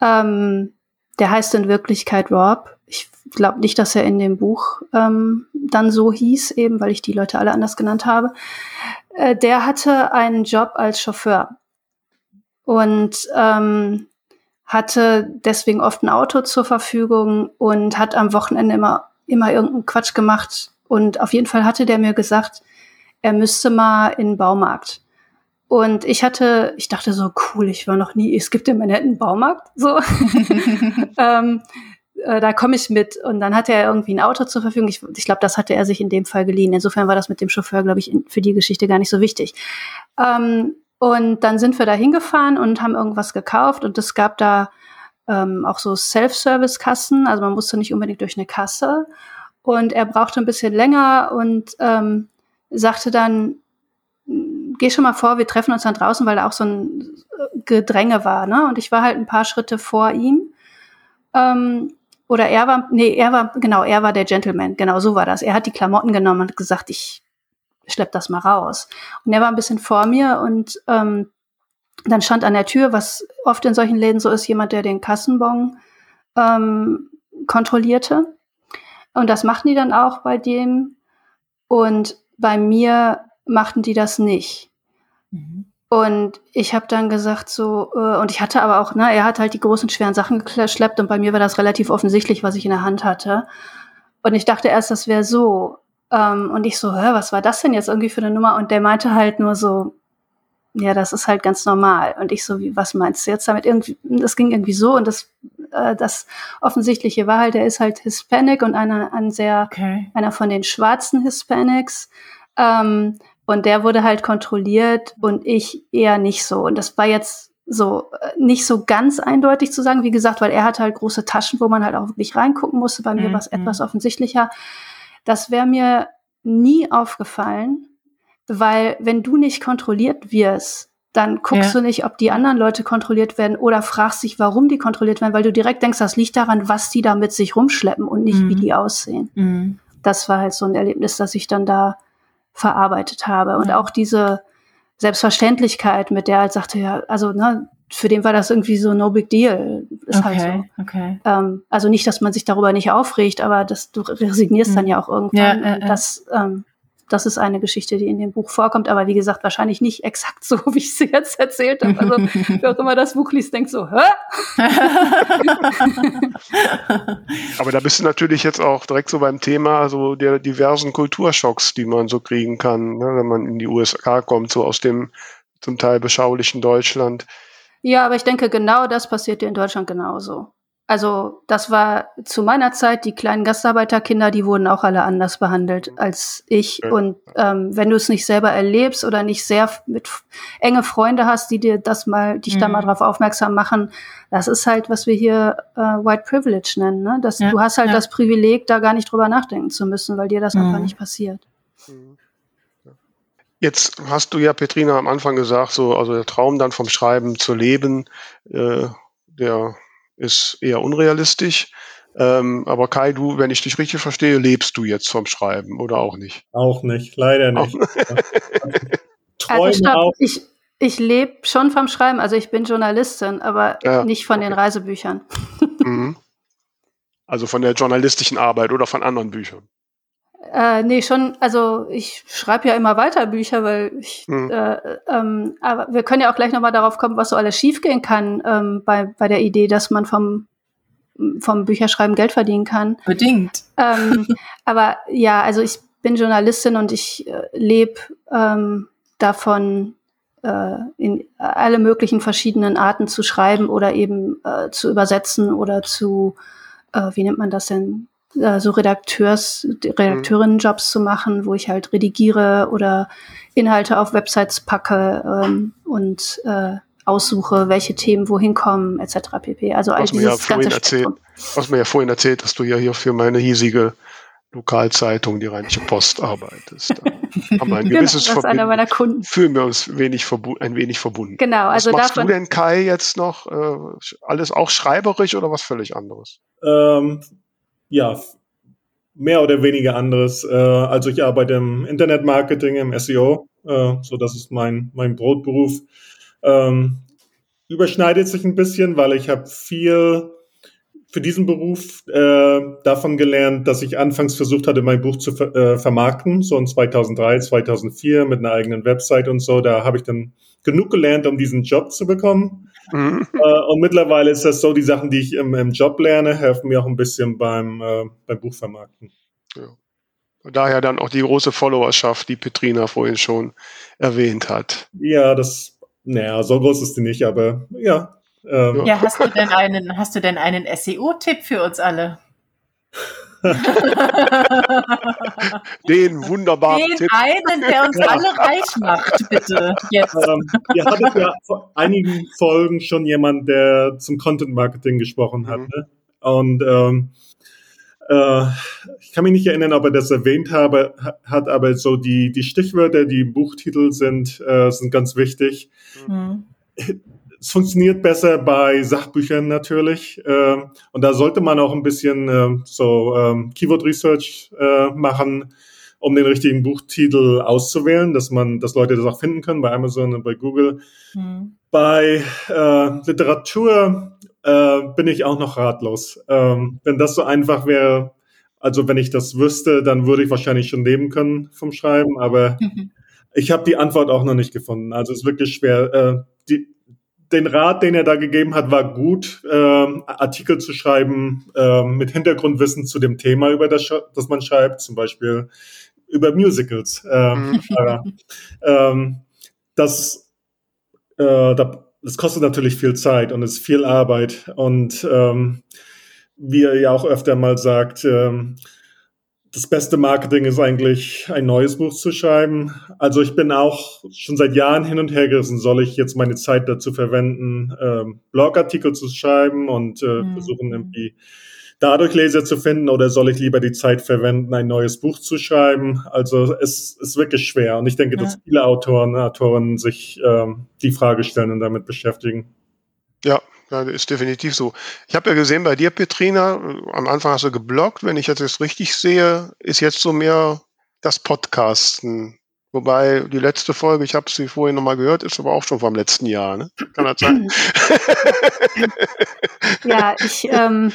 Ähm, der heißt in Wirklichkeit Rob. Ich glaube nicht, dass er in dem Buch ähm, dann so hieß, eben weil ich die Leute alle anders genannt habe. Äh, der hatte einen Job als Chauffeur und ähm, hatte deswegen oft ein Auto zur Verfügung und hat am Wochenende immer immer irgendeinen Quatsch gemacht, und auf jeden Fall hatte der mir gesagt, er müsste mal in den Baumarkt. Und ich hatte, ich dachte so, cool, ich war noch nie, es gibt in Manhattan einen Baumarkt, so. ähm, äh, da komme ich mit. Und dann hatte er irgendwie ein Auto zur Verfügung. Ich, ich glaube, das hatte er sich in dem Fall geliehen. Insofern war das mit dem Chauffeur, glaube ich, in, für die Geschichte gar nicht so wichtig. Ähm, und dann sind wir da hingefahren und haben irgendwas gekauft. Und es gab da ähm, auch so Self-Service-Kassen. Also man musste nicht unbedingt durch eine Kasse. Und er brauchte ein bisschen länger und ähm, sagte dann, geh schon mal vor, wir treffen uns dann draußen, weil da auch so ein Gedränge war. Ne? Und ich war halt ein paar Schritte vor ihm. Ähm, oder er war, nee, er war, genau, er war der Gentleman. Genau, so war das. Er hat die Klamotten genommen und gesagt, ich schlepp das mal raus. Und er war ein bisschen vor mir und ähm, dann stand an der Tür, was oft in solchen Läden so ist, jemand, der den Kassenbon ähm, kontrollierte. Und das machten die dann auch bei dem. Und bei mir machten die das nicht. Mhm. Und ich habe dann gesagt so, äh, und ich hatte aber auch, ne, er hat halt die großen schweren Sachen geschleppt und bei mir war das relativ offensichtlich, was ich in der Hand hatte. Und ich dachte erst, das wäre so. Ähm, und ich so, hä, was war das denn jetzt irgendwie für eine Nummer? Und der meinte halt nur so, ja, das ist halt ganz normal. Und ich so, wie, was meinst du jetzt damit? Irgendwie, das ging irgendwie so und das äh, das Offensichtliche war halt, er ist halt Hispanic und einer, ein sehr, okay. einer von den schwarzen Hispanics. Ähm, und der wurde halt kontrolliert und ich eher nicht so. Und das war jetzt so äh, nicht so ganz eindeutig zu sagen, wie gesagt, weil er hat halt große Taschen, wo man halt auch wirklich reingucken musste. Bei mir mhm. war es etwas offensichtlicher. Das wäre mir nie aufgefallen, weil wenn du nicht kontrolliert wirst, dann guckst ja. du nicht, ob die anderen Leute kontrolliert werden oder fragst dich, warum die kontrolliert werden, weil du direkt denkst, das liegt daran, was die da mit sich rumschleppen und nicht, mhm. wie die aussehen. Mhm. Das war halt so ein Erlebnis, das ich dann da verarbeitet habe. Und auch diese Selbstverständlichkeit, mit der er halt sagte, ja, also, ne, für den war das irgendwie so no big deal. Ist halt okay, halt so. Okay. Ähm, also nicht, dass man sich darüber nicht aufregt, aber dass du resignierst mhm. dann ja auch irgendwann. Ja, äh, äh. Das, ähm, das ist eine Geschichte, die in dem Buch vorkommt, aber wie gesagt, wahrscheinlich nicht exakt so, wie ich sie jetzt erzählt habe. Also wer auch immer das Buch liest, denkt so, hä? aber da bist du natürlich jetzt auch direkt so beim Thema so der diversen Kulturschocks, die man so kriegen kann, ne, wenn man in die USA kommt, so aus dem zum Teil beschaulichen Deutschland. Ja, aber ich denke, genau das passiert dir in Deutschland genauso. Also das war zu meiner Zeit, die kleinen Gastarbeiterkinder, die wurden auch alle anders behandelt als ich. Und ähm, wenn du es nicht selber erlebst oder nicht sehr mit enge Freunde hast, die dir das mal, dich mhm. da mal drauf aufmerksam machen, das ist halt, was wir hier äh, White Privilege nennen. Ne? Das, ja, du hast halt ja. das Privileg, da gar nicht drüber nachdenken zu müssen, weil dir das mhm. einfach nicht passiert. Mhm. Jetzt hast du ja, Petrina, am Anfang gesagt, so, also der Traum dann vom Schreiben zu leben, äh, der ist eher unrealistisch. Ähm, aber Kai, du, wenn ich dich richtig verstehe, lebst du jetzt vom Schreiben oder auch nicht? Auch nicht, leider nicht. also stopp, ich, ich lebe schon vom Schreiben, also ich bin Journalistin, aber ja, nicht von okay. den Reisebüchern. Mhm. Also von der journalistischen Arbeit oder von anderen Büchern? Äh, nee, schon, also ich schreibe ja immer weiter Bücher, weil ich, mhm. äh, ähm, aber wir können ja auch gleich nochmal darauf kommen, was so alles schiefgehen kann ähm, bei, bei der Idee, dass man vom, vom Bücherschreiben Geld verdienen kann. Bedingt. Ähm, aber ja, also ich bin Journalistin und ich äh, lebe ähm, davon, äh, in alle möglichen verschiedenen Arten zu schreiben oder eben äh, zu übersetzen oder zu, äh, wie nennt man das denn? Äh, so Redakteurs, Redakteurinnenjobs zu machen, wo ich halt redigiere oder Inhalte auf Websites packe ähm, und äh, aussuche, welche Themen wohin kommen, etc. pp. Also all dieses ja ganze erzählt, Was mir ja vorhin erzählt, dass du ja hier für meine hiesige Lokalzeitung, die Rheinische Post, arbeitest. Da haben wir ein genau, gewisses genau, ist einer meiner Kunden. Fühlen wir uns wenig ein wenig verbunden. Genau, also was machst davon, du denn, Kai, jetzt noch? Äh, alles auch schreiberisch oder was völlig anderes? Ähm, ja, mehr oder weniger anderes. Äh, also ich arbeite im Internetmarketing, im SEO, äh, so das ist mein, mein Brotberuf. Ähm, überschneidet sich ein bisschen, weil ich habe viel für diesen Beruf äh, davon gelernt, dass ich anfangs versucht hatte, mein Buch zu ver äh, vermarkten, so in 2003, 2004 mit einer eigenen Website und so. Da habe ich dann genug gelernt, um diesen Job zu bekommen. Mhm. Äh, und mittlerweile ist das so, die Sachen, die ich im, im Job lerne, helfen mir auch ein bisschen beim, äh, beim Buchvermarkten. Ja. Daher dann auch die große Followerschaft, die Petrina vorhin schon erwähnt hat. Ja, das, naja, so groß ist die nicht, aber ja. Ähm. Ja, hast du denn einen, hast du denn einen SEO-Tipp für uns alle? Den wunderbaren Den Tipp. einen, der uns ja. alle reich macht, bitte. Jetzt. Ähm, ihr hattet ja vor einigen Folgen schon jemand, der zum Content Marketing gesprochen hat. Mhm. Ne? Und ähm, äh, ich kann mich nicht erinnern, ob er das erwähnt habe, hat, aber so die, die Stichwörter, die im Buchtitel sind, äh, sind ganz wichtig. Mhm. Es funktioniert besser bei Sachbüchern natürlich. Äh, und da sollte man auch ein bisschen äh, so ähm, Keyword Research äh, machen, um den richtigen Buchtitel auszuwählen, dass man, dass Leute das auch finden können bei Amazon und bei Google. Mhm. Bei äh, Literatur äh, bin ich auch noch ratlos. Ähm, wenn das so einfach wäre, also wenn ich das wüsste, dann würde ich wahrscheinlich schon leben können vom Schreiben, aber mhm. ich habe die Antwort auch noch nicht gefunden. Also es ist wirklich schwer. Äh, die, den Rat, den er da gegeben hat, war gut, äh, Artikel zu schreiben äh, mit Hintergrundwissen zu dem Thema, über das, das man schreibt, zum Beispiel über Musicals. Äh, mhm. ähm, das, äh, da das kostet natürlich viel Zeit und ist viel Arbeit. Und ähm, wie er ja auch öfter mal sagt, ähm, das beste Marketing ist eigentlich, ein neues Buch zu schreiben. Also ich bin auch schon seit Jahren hin und her gerissen, soll ich jetzt meine Zeit dazu verwenden, ähm, Blogartikel zu schreiben und äh, mhm. versuchen irgendwie dadurch Leser zu finden oder soll ich lieber die Zeit verwenden, ein neues Buch zu schreiben? Also es ist wirklich schwer und ich denke, ja. dass viele Autoren, Autoren sich ähm, die Frage stellen und damit beschäftigen. Ja, ja, ist definitiv so. Ich habe ja gesehen bei dir, Petrina, am Anfang hast du geblockt. Wenn ich jetzt richtig sehe, ist jetzt so mehr das Podcasten. Wobei die letzte Folge, ich habe sie vorhin nochmal gehört, ist aber auch schon vom letzten Jahr. Ne? Kann das sein? ja, ich, ähm,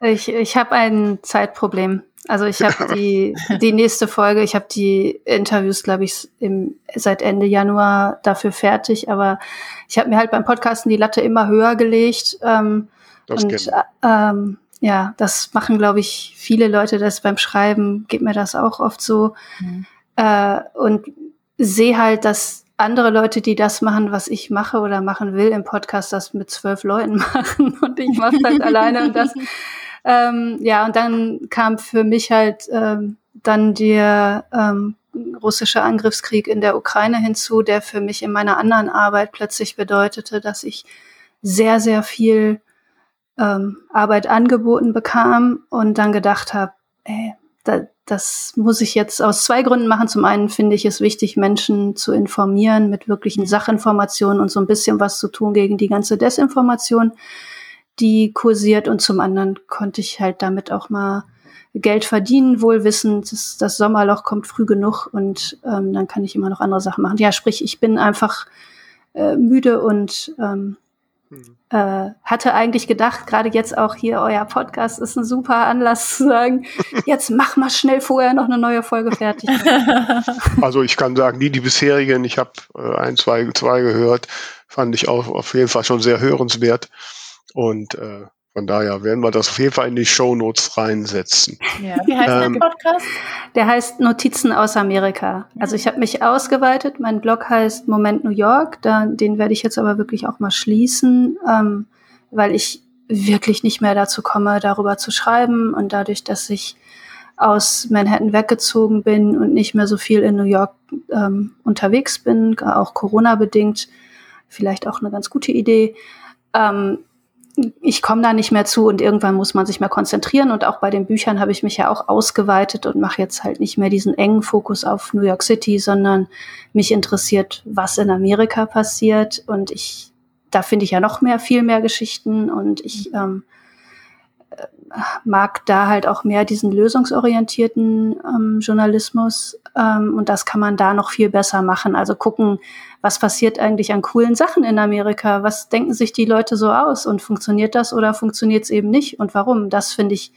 ich, ich habe ein Zeitproblem. Also ich habe die, die nächste Folge, ich habe die Interviews, glaube ich, im, seit Ende Januar dafür fertig, aber ich habe mir halt beim Podcasten die Latte immer höher gelegt. Ähm, das und äh, ähm, ja, das machen, glaube ich, viele Leute das beim Schreiben, geht mir das auch oft so. Mhm. Äh, und sehe halt, dass andere Leute, die das machen, was ich mache oder machen will im Podcast, das mit zwölf Leuten machen und ich mache halt alleine und das ähm, ja, und dann kam für mich halt ähm, dann der ähm, russische Angriffskrieg in der Ukraine hinzu, der für mich in meiner anderen Arbeit plötzlich bedeutete, dass ich sehr, sehr viel ähm, Arbeit angeboten bekam und dann gedacht habe, ey, da, das muss ich jetzt aus zwei Gründen machen. Zum einen finde ich es wichtig, Menschen zu informieren mit wirklichen Sachinformationen und so ein bisschen was zu tun gegen die ganze Desinformation die kursiert und zum anderen konnte ich halt damit auch mal Geld verdienen, wohl wissend, das, das Sommerloch kommt früh genug und ähm, dann kann ich immer noch andere Sachen machen. Ja, sprich, ich bin einfach äh, müde und ähm, mhm. äh, hatte eigentlich gedacht, gerade jetzt auch hier, euer Podcast ist ein super Anlass zu sagen, jetzt mach mal schnell vorher noch eine neue Folge fertig. Also ich kann sagen, die, die bisherigen, ich habe äh, ein, zwei, zwei gehört, fand ich auch auf jeden Fall schon sehr hörenswert. Und äh, von daher werden wir das auf jeden Fall in die Show Notes reinsetzen. Ja. Wie heißt ähm, der Podcast? Der heißt Notizen aus Amerika. Also ich habe mich ausgeweitet. Mein Blog heißt Moment New York. Da, den werde ich jetzt aber wirklich auch mal schließen, ähm, weil ich wirklich nicht mehr dazu komme, darüber zu schreiben. Und dadurch, dass ich aus Manhattan weggezogen bin und nicht mehr so viel in New York ähm, unterwegs bin, auch Corona bedingt, vielleicht auch eine ganz gute Idee, ähm, ich komme da nicht mehr zu und irgendwann muss man sich mehr konzentrieren. Und auch bei den Büchern habe ich mich ja auch ausgeweitet und mache jetzt halt nicht mehr diesen engen Fokus auf New York City, sondern mich interessiert, was in Amerika passiert. Und ich, da finde ich ja noch mehr, viel mehr Geschichten und ich ähm, äh, mag da halt auch mehr diesen lösungsorientierten ähm, Journalismus. Ähm, und das kann man da noch viel besser machen. Also gucken, was passiert eigentlich an coolen Sachen in Amerika? Was denken sich die Leute so aus? Und funktioniert das oder funktioniert es eben nicht? Und warum? Das finde ich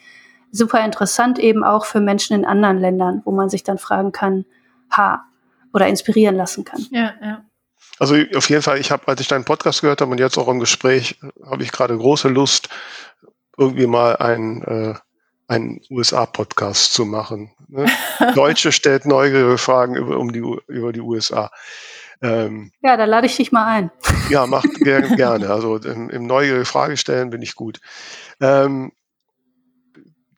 super interessant, eben auch für Menschen in anderen Ländern, wo man sich dann fragen kann, ha, oder inspirieren lassen kann. Ja, ja. Also auf jeden Fall, ich habe, als ich deinen Podcast gehört habe und jetzt auch im Gespräch, habe ich gerade große Lust, irgendwie mal ein äh, einen USA-Podcast zu machen. Ne? Deutsche stellt neugierige Fragen über, um die, über die USA. Ähm, ja, da lade ich dich mal ein. Ja, macht ger gerne. Also im, im neugierige Frage stellen bin ich gut. Ähm,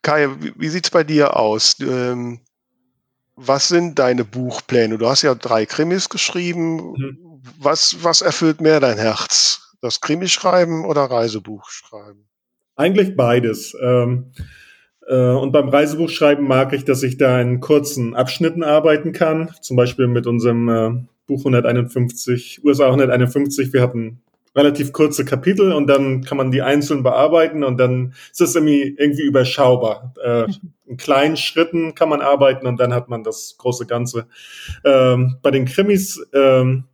Kai, wie, wie sieht's bei dir aus? Ähm, was sind deine Buchpläne? Du hast ja drei Krimis geschrieben. Mhm. Was, was erfüllt mehr dein Herz? Das Krimischreiben oder Reisebuch schreiben? Eigentlich beides. Ähm, äh, und beim Reisebuchschreiben mag ich, dass ich da in kurzen Abschnitten arbeiten kann. Zum Beispiel mit unserem äh, Buch 151, USA 151. Wir hatten relativ kurze Kapitel und dann kann man die einzeln bearbeiten und dann ist es irgendwie, irgendwie überschaubar. Äh, in kleinen Schritten kann man arbeiten und dann hat man das große Ganze. Ähm, bei den Krimis ähm,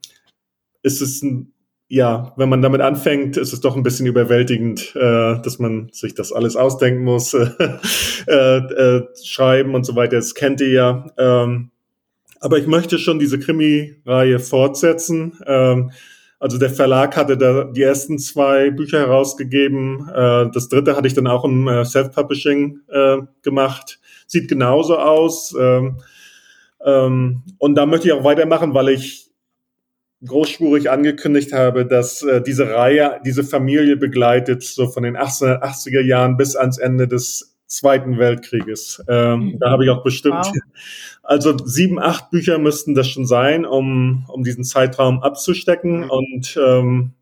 ist es ein ja, wenn man damit anfängt, ist es doch ein bisschen überwältigend, äh, dass man sich das alles ausdenken muss, äh, äh, schreiben und so weiter. Das kennt ihr ja. Ähm, aber ich möchte schon diese Krimi-Reihe fortsetzen. Ähm, also der Verlag hatte da die ersten zwei Bücher herausgegeben. Äh, das dritte hatte ich dann auch im äh, Self-Publishing äh, gemacht. Sieht genauso aus. Ähm, ähm, und da möchte ich auch weitermachen, weil ich großspurig angekündigt habe, dass äh, diese Reihe, diese Familie begleitet, so von den 1880er Jahren bis ans Ende des Zweiten Weltkrieges. Ähm, mhm. Da habe ich auch bestimmt, wow. also sieben, acht Bücher müssten das schon sein, um, um diesen Zeitraum abzustecken. Mhm. Und ähm,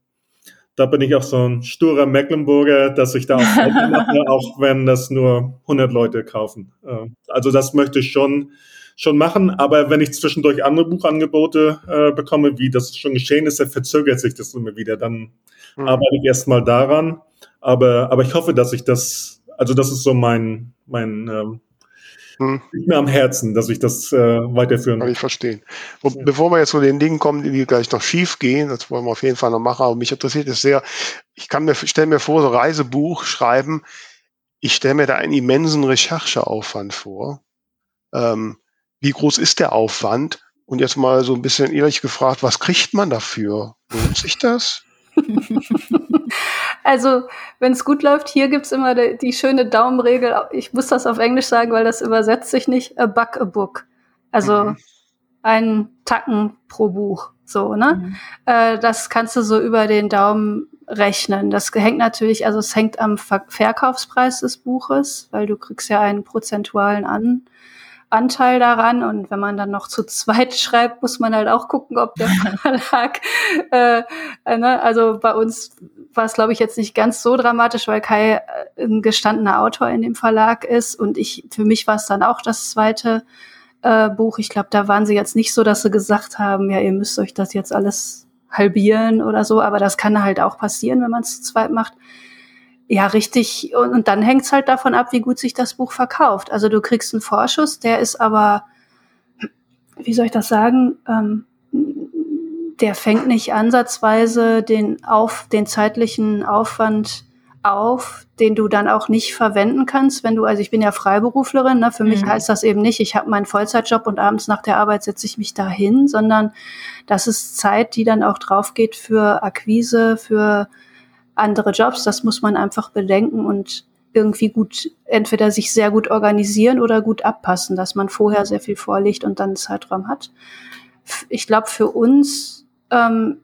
da bin ich auch so ein sturer Mecklenburger, dass ich da auch mache, auch wenn das nur 100 Leute kaufen. Äh, also das möchte ich schon schon machen, aber wenn ich zwischendurch andere Buchangebote äh, bekomme, wie das schon geschehen ist, dann verzögert sich das immer wieder. Dann mhm. arbeite ich erstmal daran. Aber, aber ich hoffe, dass ich das, also das ist so mein, mein ähm, hm. liegt mir am Herzen, dass ich das äh, weiterführen kann. ich verstehen. Und ja. bevor wir jetzt zu den Dingen kommen, die gleich noch schief gehen, das wollen wir auf jeden Fall noch machen, aber mich interessiert es sehr, ich kann mir, stelle mir vor, so Reisebuch schreiben, ich stelle mir da einen immensen Rechercheaufwand vor. Ähm, wie groß ist der Aufwand? Und jetzt mal so ein bisschen ehrlich gefragt, was kriegt man dafür? Lohnt sich das? Also, wenn es gut läuft, hier gibt's immer die, die, schöne Daumenregel. Ich muss das auf Englisch sagen, weil das übersetzt sich nicht. A buck a book. Also mhm. ein Tacken pro Buch. So, ne? Mhm. Äh, das kannst du so über den Daumen rechnen. Das hängt natürlich, also es hängt am Ver Verkaufspreis des Buches, weil du kriegst ja einen prozentualen an. Anteil daran. Und wenn man dann noch zu zweit schreibt, muss man halt auch gucken, ob der Verlag, äh, äh, ne? also bei uns war es, glaube ich, jetzt nicht ganz so dramatisch, weil Kai äh, ein gestandener Autor in dem Verlag ist und ich, für mich war es dann auch das zweite äh, Buch. Ich glaube, da waren sie jetzt nicht so, dass sie gesagt haben, ja, ihr müsst euch das jetzt alles halbieren oder so, aber das kann halt auch passieren, wenn man es zu zweit macht. Ja, richtig. Und, und dann hängt's halt davon ab, wie gut sich das Buch verkauft. Also du kriegst einen Vorschuss, der ist aber, wie soll ich das sagen, ähm, der fängt nicht ansatzweise den auf den zeitlichen Aufwand auf, den du dann auch nicht verwenden kannst, wenn du, also ich bin ja Freiberuflerin, ne, für mich mhm. heißt das eben nicht, ich habe meinen Vollzeitjob und abends nach der Arbeit setze ich mich dahin, sondern das ist Zeit, die dann auch drauf geht für Akquise, für andere Jobs. Das muss man einfach bedenken und irgendwie gut, entweder sich sehr gut organisieren oder gut abpassen, dass man vorher sehr viel vorlegt und dann einen Zeitraum hat. Ich glaube, für uns ähm,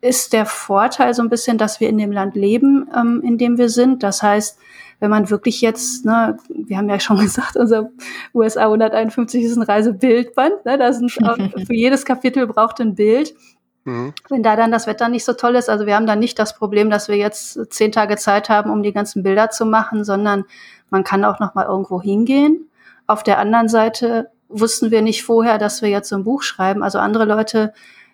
ist der Vorteil so ein bisschen, dass wir in dem Land leben, ähm, in dem wir sind. Das heißt, wenn man wirklich jetzt, ne, wir haben ja schon gesagt, unser USA 151 ist ein Reisebildband, ne, da sind für jedes Kapitel braucht ein Bild. Mhm. Wenn da dann das Wetter nicht so toll ist, also wir haben dann nicht das Problem, dass wir jetzt zehn Tage Zeit haben, um die ganzen Bilder zu machen, sondern man kann auch noch mal irgendwo hingehen. Auf der anderen Seite wussten wir nicht vorher, dass wir jetzt so ein Buch schreiben. Also andere Leute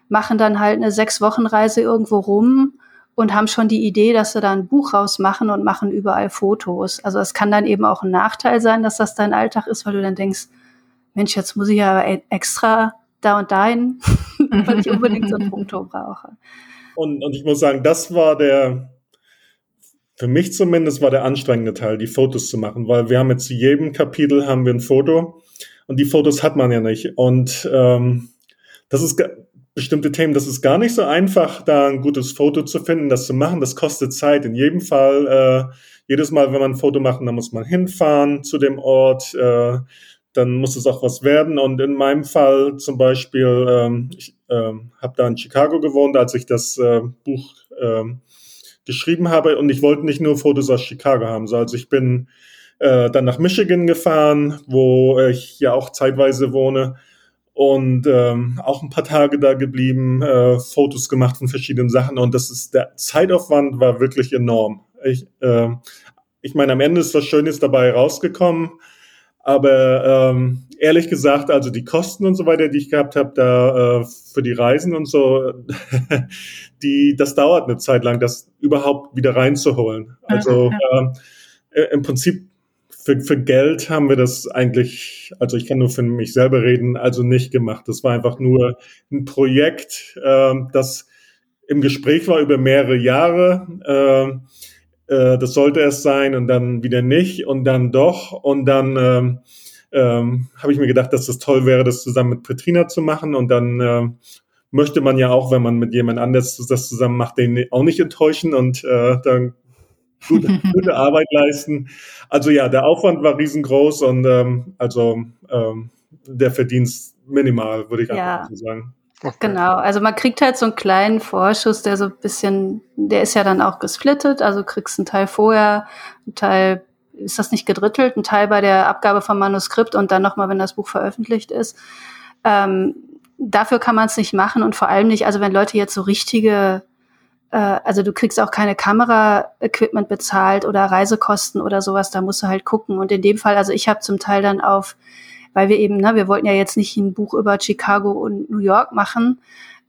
machen dann halt eine sechs Wochen Reise irgendwo rum und haben schon die Idee, dass sie da ein Buch rausmachen und machen überall Fotos. Also es kann dann eben auch ein Nachteil sein, dass das dein Alltag ist, weil du dann denkst, Mensch, jetzt muss ich ja extra da und dahin, weil ich unbedingt so ein Foto brauche. Und, und ich muss sagen, das war der, für mich zumindest war der anstrengende Teil, die Fotos zu machen, weil wir haben jetzt zu jedem Kapitel haben wir ein Foto und die Fotos hat man ja nicht. Und ähm, das ist bestimmte Themen, das ist gar nicht so einfach, da ein gutes Foto zu finden, das zu machen. Das kostet Zeit. In jedem Fall, äh, jedes Mal, wenn man ein Foto macht, dann muss man hinfahren zu dem Ort. Äh, dann muss es auch was werden. Und in meinem Fall zum Beispiel, ähm, ich ähm, habe da in Chicago gewohnt, als ich das äh, Buch ähm, geschrieben habe. Und ich wollte nicht nur Fotos aus Chicago haben. So, also ich bin äh, dann nach Michigan gefahren, wo ich ja auch zeitweise wohne. Und ähm, auch ein paar Tage da geblieben, äh, Fotos gemacht von verschiedenen Sachen. Und das ist der Zeitaufwand war wirklich enorm. Ich, äh, ich meine, am Ende ist was Schönes dabei rausgekommen aber ähm, ehrlich gesagt, also die Kosten und so weiter, die ich gehabt habe, da äh, für die Reisen und so, die, das dauert eine Zeit lang, das überhaupt wieder reinzuholen. Also äh, im Prinzip für, für Geld haben wir das eigentlich, also ich kann nur für mich selber reden, also nicht gemacht. Das war einfach nur ein Projekt, äh, das im Gespräch war über mehrere Jahre. Äh, äh, das sollte es sein und dann wieder nicht und dann doch und dann ähm, ähm, habe ich mir gedacht, dass das toll wäre, das zusammen mit Petrina zu machen und dann äh, möchte man ja auch, wenn man mit jemand anders das zusammen macht, den auch nicht enttäuschen und äh, dann gute, gute Arbeit leisten. Also ja, der Aufwand war riesengroß und ähm, also ähm, der Verdienst minimal, würde ich einfach so sagen. Okay. Genau, also man kriegt halt so einen kleinen Vorschuss, der so ein bisschen, der ist ja dann auch gesplittet, also kriegst einen Teil vorher, einen Teil, ist das nicht gedrittelt, ein Teil bei der Abgabe vom Manuskript und dann nochmal, wenn das Buch veröffentlicht ist. Ähm, dafür kann man es nicht machen und vor allem nicht, also wenn Leute jetzt so richtige äh, also du kriegst auch keine Kamera-Equipment bezahlt oder Reisekosten oder sowas, da musst du halt gucken. Und in dem Fall, also ich habe zum Teil dann auf, weil wir eben, ne, wir wollten ja jetzt nicht ein Buch über Chicago und New York machen,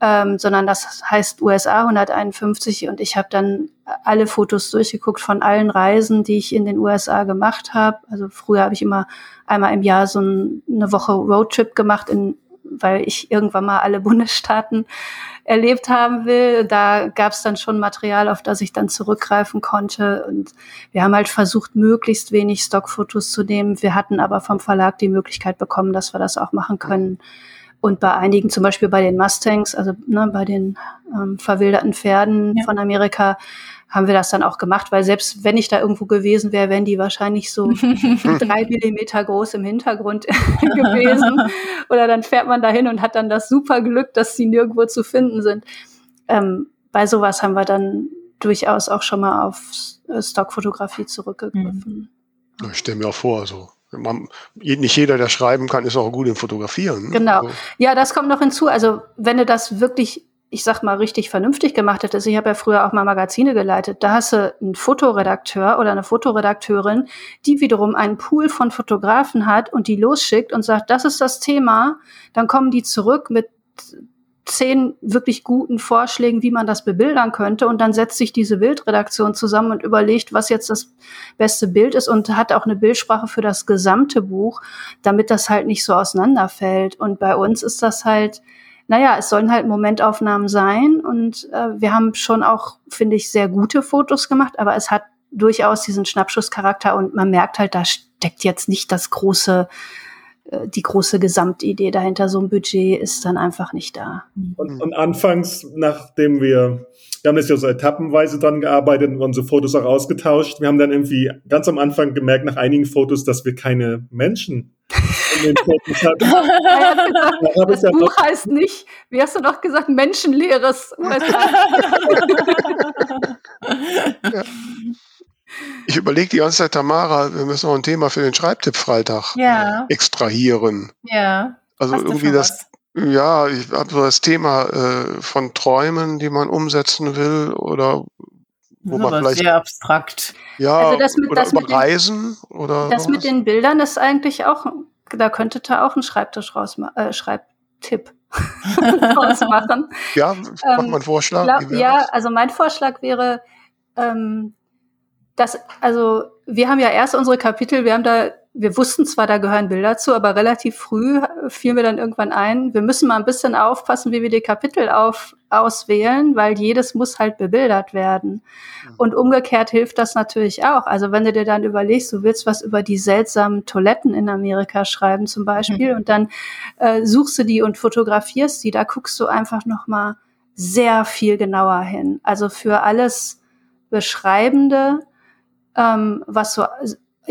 ähm, sondern das heißt USA 151 und ich habe dann alle Fotos durchgeguckt von allen Reisen, die ich in den USA gemacht habe. Also früher habe ich immer einmal im Jahr so ein, eine Woche Roadtrip gemacht, in, weil ich irgendwann mal alle Bundesstaaten erlebt haben will. Da gab es dann schon Material, auf das ich dann zurückgreifen konnte. Und wir haben halt versucht, möglichst wenig Stockfotos zu nehmen. Wir hatten aber vom Verlag die Möglichkeit bekommen, dass wir das auch machen können. Und bei einigen, zum Beispiel bei den Mustangs, also ne, bei den ähm, verwilderten Pferden ja. von Amerika, haben wir das dann auch gemacht, weil selbst wenn ich da irgendwo gewesen wäre, wären die wahrscheinlich so drei Millimeter groß im Hintergrund gewesen. Oder dann fährt man dahin und hat dann das super Glück, dass sie nirgendwo zu finden sind. Ähm, bei sowas haben wir dann durchaus auch schon mal auf Stockfotografie zurückgegriffen. Ich stelle mir auch vor, so man, nicht jeder, der schreiben kann, ist auch gut im Fotografieren. Genau. Also. Ja, das kommt noch hinzu. Also wenn du das wirklich, ich sag mal, richtig vernünftig gemacht hättest, ich habe ja früher auch mal Magazine geleitet, da hast du einen Fotoredakteur oder eine Fotoredakteurin, die wiederum einen Pool von Fotografen hat und die losschickt und sagt, das ist das Thema, dann kommen die zurück mit zehn wirklich guten Vorschlägen, wie man das bebildern könnte. Und dann setzt sich diese Bildredaktion zusammen und überlegt, was jetzt das beste Bild ist und hat auch eine Bildsprache für das gesamte Buch, damit das halt nicht so auseinanderfällt. Und bei uns ist das halt, naja, es sollen halt Momentaufnahmen sein. Und äh, wir haben schon auch, finde ich, sehr gute Fotos gemacht, aber es hat durchaus diesen Schnappschusscharakter und man merkt halt, da steckt jetzt nicht das große äh, die große Gesamtidee dahinter, so ein Budget ist dann einfach nicht da. Und, und anfangs, nachdem wir, wir haben das ja so etappenweise dran gearbeitet und unsere Fotos auch ausgetauscht, wir haben dann irgendwie ganz am Anfang gemerkt, nach einigen Fotos, dass wir keine Menschen in den Fotos hatten. Ja, das ja Buch heißt nicht, wie hast du doch gesagt, menschenleeres. ja. Ich überlege die ganze Zeit, Tamara, wir müssen noch ein Thema für den Schreibtipp-Freitag ja. extrahieren. Ja. Also Hast irgendwie das, was? ja, ich habe so das Thema äh, von Träumen, die man umsetzen will oder wo man vielleicht sehr abstrakt. Ja, also das mit, oder das Reisen den, oder das sowas. mit den Bildern ist eigentlich auch, da könnte da auch ein Schreibtisch raus, äh, Schreibtipp rausmachen. Ja, mach ähm, mal einen Vorschlag. Glaub, ja, also mein Vorschlag wäre, ähm, das, also wir haben ja erst unsere Kapitel, wir haben da, wir wussten zwar, da gehören Bilder zu, aber relativ früh fielen wir dann irgendwann ein, wir müssen mal ein bisschen aufpassen, wie wir die Kapitel auf, auswählen, weil jedes muss halt bebildert werden. Mhm. Und umgekehrt hilft das natürlich auch. Also wenn du dir dann überlegst, du willst was über die seltsamen Toiletten in Amerika schreiben zum Beispiel mhm. und dann äh, suchst du die und fotografierst die, da guckst du einfach noch mal sehr viel genauer hin. Also für alles Beschreibende ähm, was so,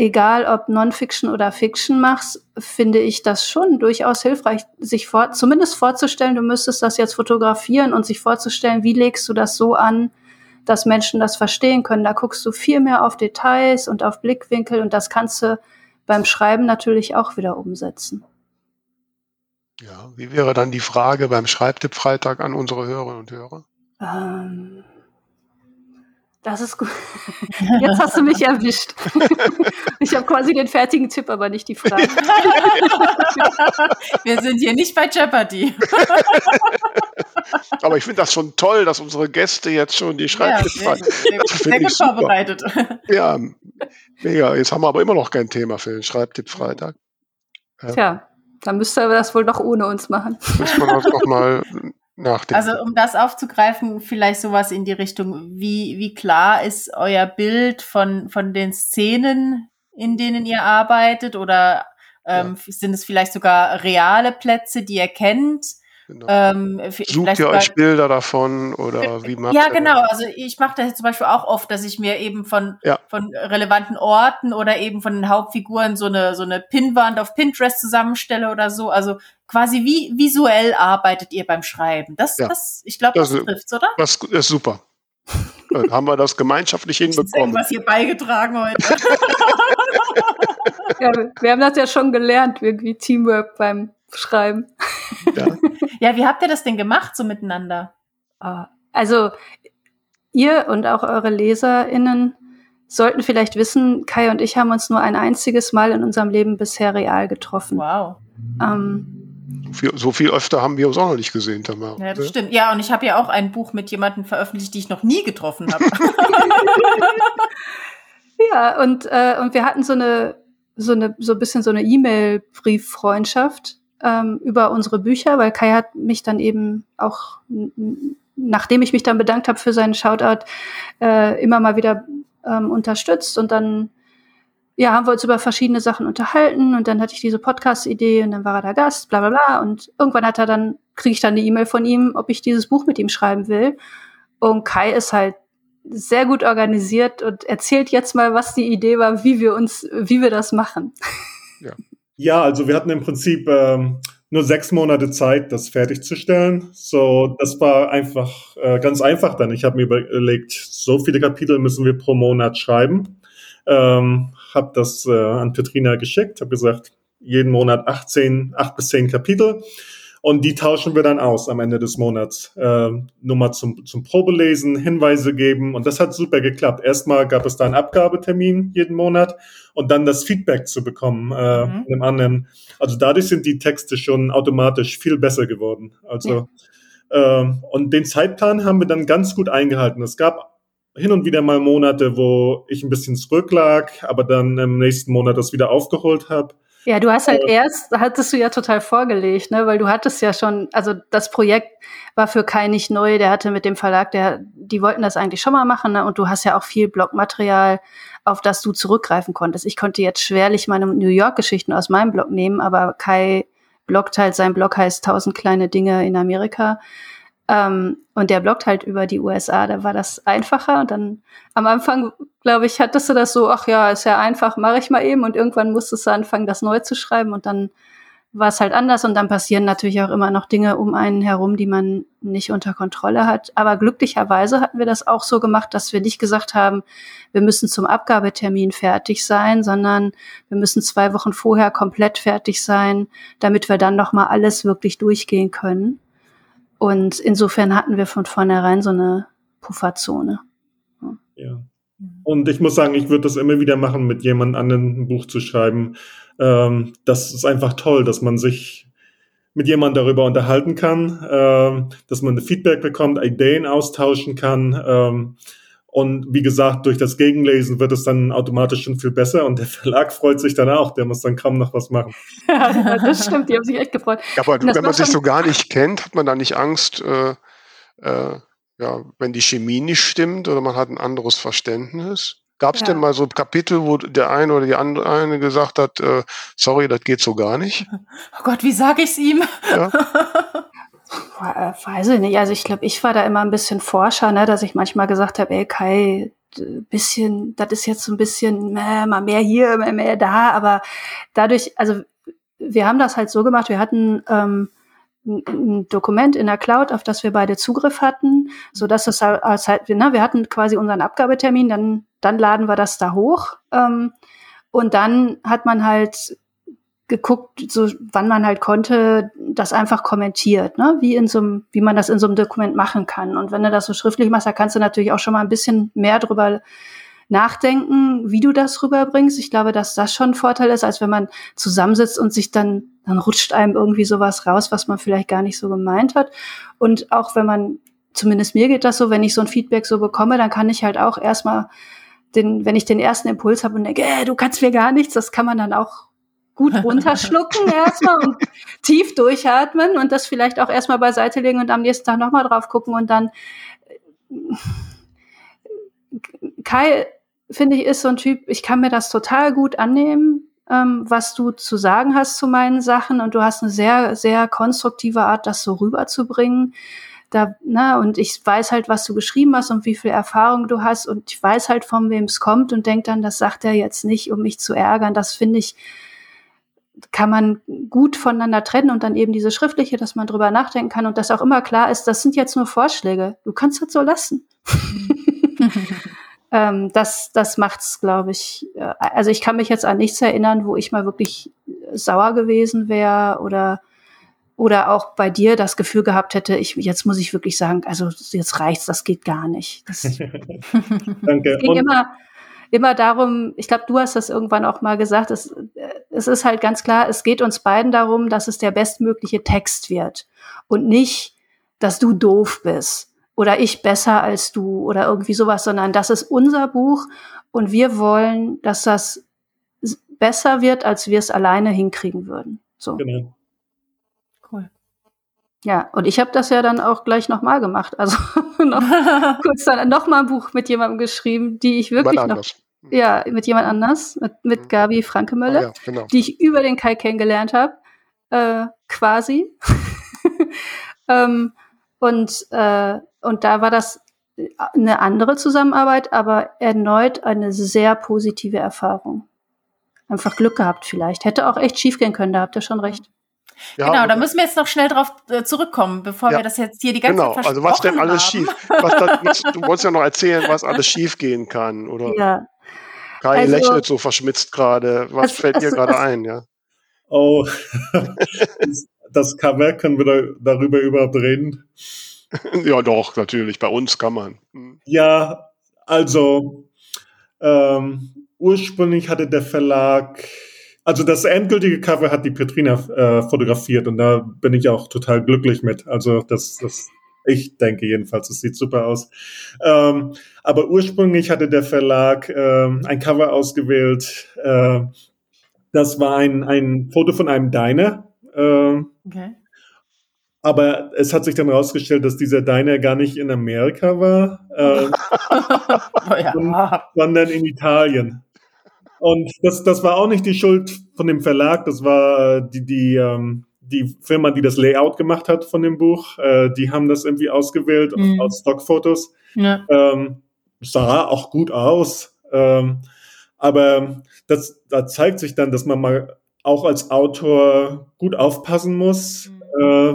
egal ob Non-Fiction oder Fiction machst, finde ich das schon durchaus hilfreich, sich vor, zumindest vorzustellen, du müsstest das jetzt fotografieren und sich vorzustellen, wie legst du das so an, dass Menschen das verstehen können. Da guckst du viel mehr auf Details und auf Blickwinkel und das kannst du beim Schreiben natürlich auch wieder umsetzen. Ja, wie wäre dann die Frage beim Schreibtipp-Freitag an unsere Hörerinnen und Hörer? Ähm, das ist gut. Jetzt hast du mich erwischt. Ich habe quasi den fertigen Tipp, aber nicht die Frage. Wir sind hier nicht bei Jeopardy. Aber ich finde das schon toll, dass unsere Gäste jetzt schon die Schreibtischfrage. Ja, sehr, sehr gut vorbereitet. Ja, mega. Jetzt haben wir aber immer noch kein Thema für den Schreibtipp-Freitag. Ja. Tja, dann müsste er das wohl doch ohne uns machen. Müssen wir das doch mal. Also um das aufzugreifen, vielleicht sowas in die Richtung, wie, wie klar ist euer Bild von, von den Szenen, in denen ihr arbeitet oder ähm, ja. sind es vielleicht sogar reale Plätze, die ihr kennt? Genau. Ähm, Sucht ihr euch Bilder davon oder wie macht Ja, genau. Also ich mache das zum Beispiel auch oft, dass ich mir eben von, ja. von relevanten Orten oder eben von den Hauptfiguren so eine, so eine Pinnwand auf Pinterest zusammenstelle oder so. Also quasi wie visuell arbeitet ihr beim Schreiben? Das, ja. das ich glaube, das, das trifft's, oder? Das ist super. Dann haben wir das gemeinschaftlich hinbekommen. Was hier beigetragen heute. ja, wir haben das ja schon gelernt, irgendwie Teamwork beim Schreiben. Ja. ja, wie habt ihr das denn gemacht so miteinander? Ah, also ihr und auch eure LeserInnen sollten vielleicht wissen, Kai und ich haben uns nur ein einziges Mal in unserem Leben bisher real getroffen. Wow. Ähm, so viel öfter haben wir uns auch noch nicht gesehen, Tamara. Ja, das stimmt. Ja, und ich habe ja auch ein Buch mit jemandem veröffentlicht, die ich noch nie getroffen habe. ja, und, äh, und wir hatten so eine, so eine, so ein bisschen so eine E-Mail-Brieffreundschaft ähm, über unsere Bücher, weil Kai hat mich dann eben auch, nachdem ich mich dann bedankt habe für seinen Shoutout, äh, immer mal wieder ähm, unterstützt und dann ja, haben wir uns über verschiedene Sachen unterhalten und dann hatte ich diese Podcast-Idee und dann war er da Gast, bla bla bla. Und irgendwann hat er dann, kriege ich dann eine E-Mail von ihm, ob ich dieses Buch mit ihm schreiben will. Und Kai ist halt sehr gut organisiert und erzählt jetzt mal, was die Idee war, wie wir uns, wie wir das machen. Ja, ja also wir hatten im Prinzip ähm, nur sechs Monate Zeit, das fertigzustellen. So, das war einfach äh, ganz einfach dann. Ich habe mir überlegt, so viele Kapitel müssen wir pro Monat schreiben. Ähm, habe das äh, an Petrina geschickt, habe gesagt, jeden Monat 18, 8 bis 10 Kapitel. Und die tauschen wir dann aus am Ende des Monats. Äh, Nummer zum, zum Probelesen, Hinweise geben. Und das hat super geklappt. Erstmal gab es da einen Abgabetermin jeden Monat und dann das Feedback zu bekommen äh, mhm. dem anderen. Also dadurch sind die Texte schon automatisch viel besser geworden. Also ja. äh, und den Zeitplan haben wir dann ganz gut eingehalten. Es gab hin und wieder mal Monate, wo ich ein bisschen zurücklag, aber dann im nächsten Monat das wieder aufgeholt habe. Ja, du hast halt erst, hattest du ja total vorgelegt, ne, weil du hattest ja schon, also das Projekt war für Kai nicht neu, der hatte mit dem Verlag, der, die wollten das eigentlich schon mal machen, ne, und du hast ja auch viel Blogmaterial, auf das du zurückgreifen konntest. Ich konnte jetzt schwerlich meine New York Geschichten aus meinem Blog nehmen, aber Kai bloggt halt, sein Blog heißt Tausend kleine Dinge in Amerika. Ähm, und der bloggt halt über die USA, da war das einfacher. Und dann am Anfang, glaube ich, hattest du das so, ach ja, ist ja einfach, mache ich mal eben. Und irgendwann musstest du anfangen, das neu zu schreiben. Und dann war es halt anders. Und dann passieren natürlich auch immer noch Dinge um einen herum, die man nicht unter Kontrolle hat. Aber glücklicherweise hatten wir das auch so gemacht, dass wir nicht gesagt haben, wir müssen zum Abgabetermin fertig sein, sondern wir müssen zwei Wochen vorher komplett fertig sein, damit wir dann noch mal alles wirklich durchgehen können. Und insofern hatten wir von vornherein so eine Pufferzone. Ja. Und ich muss sagen, ich würde das immer wieder machen, mit jemand anderem ein Buch zu schreiben. Ähm, das ist einfach toll, dass man sich mit jemandem darüber unterhalten kann, ähm, dass man Feedback bekommt, Ideen austauschen kann. Ähm, und wie gesagt, durch das Gegenlesen wird es dann automatisch schon viel besser und der Verlag freut sich dann auch, der muss dann kaum noch was machen. Ja, das stimmt, die haben sich echt gefreut. Ja, aber wenn man sich so gar nicht kennt, hat man da nicht Angst, äh, äh, ja, wenn die Chemie nicht stimmt oder man hat ein anderes Verständnis? Gab es ja. denn mal so Kapitel, wo der eine oder die andere eine gesagt hat, äh, sorry, das geht so gar nicht? Oh Gott, wie sage ich es ihm? Ja. Äh, weiß ich nicht. Also ich glaube, ich war da immer ein bisschen Forscher, ne, dass ich manchmal gesagt habe, ey Kai, bisschen, das ist jetzt so ein bisschen äh, mal mehr hier, mehr, mehr da, aber dadurch, also wir haben das halt so gemacht, wir hatten ähm, ein Dokument in der Cloud, auf das wir beide Zugriff hatten, so dass es als halt, ne, wir hatten quasi unseren Abgabetermin, dann dann laden wir das da hoch ähm, und dann hat man halt geguckt, so wann man halt konnte, das einfach kommentiert, ne? wie in so einem, wie man das in so einem Dokument machen kann. Und wenn du das so schriftlich machst, da kannst du natürlich auch schon mal ein bisschen mehr drüber nachdenken, wie du das rüberbringst. Ich glaube, dass das schon ein Vorteil ist, als wenn man zusammensitzt und sich dann, dann rutscht einem irgendwie sowas raus, was man vielleicht gar nicht so gemeint hat. Und auch wenn man, zumindest mir geht das so, wenn ich so ein Feedback so bekomme, dann kann ich halt auch erstmal den, wenn ich den ersten Impuls habe und denke, äh, du kannst mir gar nichts, das kann man dann auch gut runterschlucken erstmal und tief durchatmen und das vielleicht auch erstmal beiseite legen und am nächsten Tag nochmal drauf gucken und dann Kai, finde ich, ist so ein Typ, ich kann mir das total gut annehmen, ähm, was du zu sagen hast zu meinen Sachen und du hast eine sehr, sehr konstruktive Art, das so rüberzubringen. Da, na, und ich weiß halt, was du geschrieben hast und wie viel Erfahrung du hast und ich weiß halt, von wem es kommt und denk dann, das sagt er jetzt nicht, um mich zu ärgern. Das finde ich, kann man gut voneinander trennen und dann eben diese schriftliche, dass man drüber nachdenken kann und dass auch immer klar ist, das sind jetzt nur Vorschläge. Du kannst das so lassen. ähm, das das macht's, glaube ich. Äh, also ich kann mich jetzt an nichts erinnern, wo ich mal wirklich sauer gewesen wäre oder oder auch bei dir das Gefühl gehabt hätte, ich, jetzt muss ich wirklich sagen, also jetzt reicht's, das geht gar nicht. Das Danke. ging immer, immer darum, ich glaube, du hast das irgendwann auch mal gesagt, es, es ist halt ganz klar, es geht uns beiden darum, dass es der bestmögliche Text wird und nicht, dass du doof bist oder ich besser als du oder irgendwie sowas, sondern das ist unser Buch und wir wollen, dass das besser wird, als wir es alleine hinkriegen würden. So. Genau. Ja, und ich habe das ja dann auch gleich nochmal gemacht. Also noch, kurz dann nochmal ein Buch mit jemandem geschrieben, die ich wirklich noch, anders. ja, mit jemand anders, mit, mit Mhm. Gabi Frankemölle, Ah, ja, genau. die ich über den Kai kennengelernt habe, äh, quasi. ähm, und, äh, und da war das eine andere Zusammenarbeit, aber erneut eine sehr positive Erfahrung. Einfach Glück gehabt vielleicht. Hätte auch echt schief gehen können, da habt ihr schon recht. Ja, genau, da müssen wir jetzt noch schnell drauf äh, zurückkommen, bevor Ja. wir das jetzt hier die ganze Genau, Zeit also was denn alles haben. schief? Was da, was, du wolltest ja noch erzählen, was alles schief gehen kann, oder? Ja, Kai Also- lächelt so verschmitzt gerade. Was Es- fällt dir gerade ein, ja? Oh, das- das Cover können wir da, darüber überdrehen. Ja, doch, natürlich. Bei uns kann man. Hm. Ja, also ähm, ursprünglich hatte der Verlag, also das endgültige Cover hat die Petrina äh, fotografiert und da bin ich auch total glücklich mit. Also das, das ich denke jedenfalls, es sieht super aus. Ähm, aber ursprünglich hatte der Verlag ähm, ein Cover ausgewählt. Äh, das war ein, ein Foto von einem Diner. Äh, Okay. aber es hat sich dann herausgestellt, dass dieser Diner gar nicht in Amerika war. Äh, Oh, ja. sondern in Italien. Und das, das war auch nicht die Schuld von dem Verlag, das war die, die, ähm, die Firma, die das Layout gemacht hat von dem Buch. Äh, die haben das irgendwie ausgewählt Mhm. aus Stockfotos. Ja. Ähm, sah auch gut aus. Ähm, aber das, da zeigt sich dann, dass man mal auch als Autor gut aufpassen muss. Äh,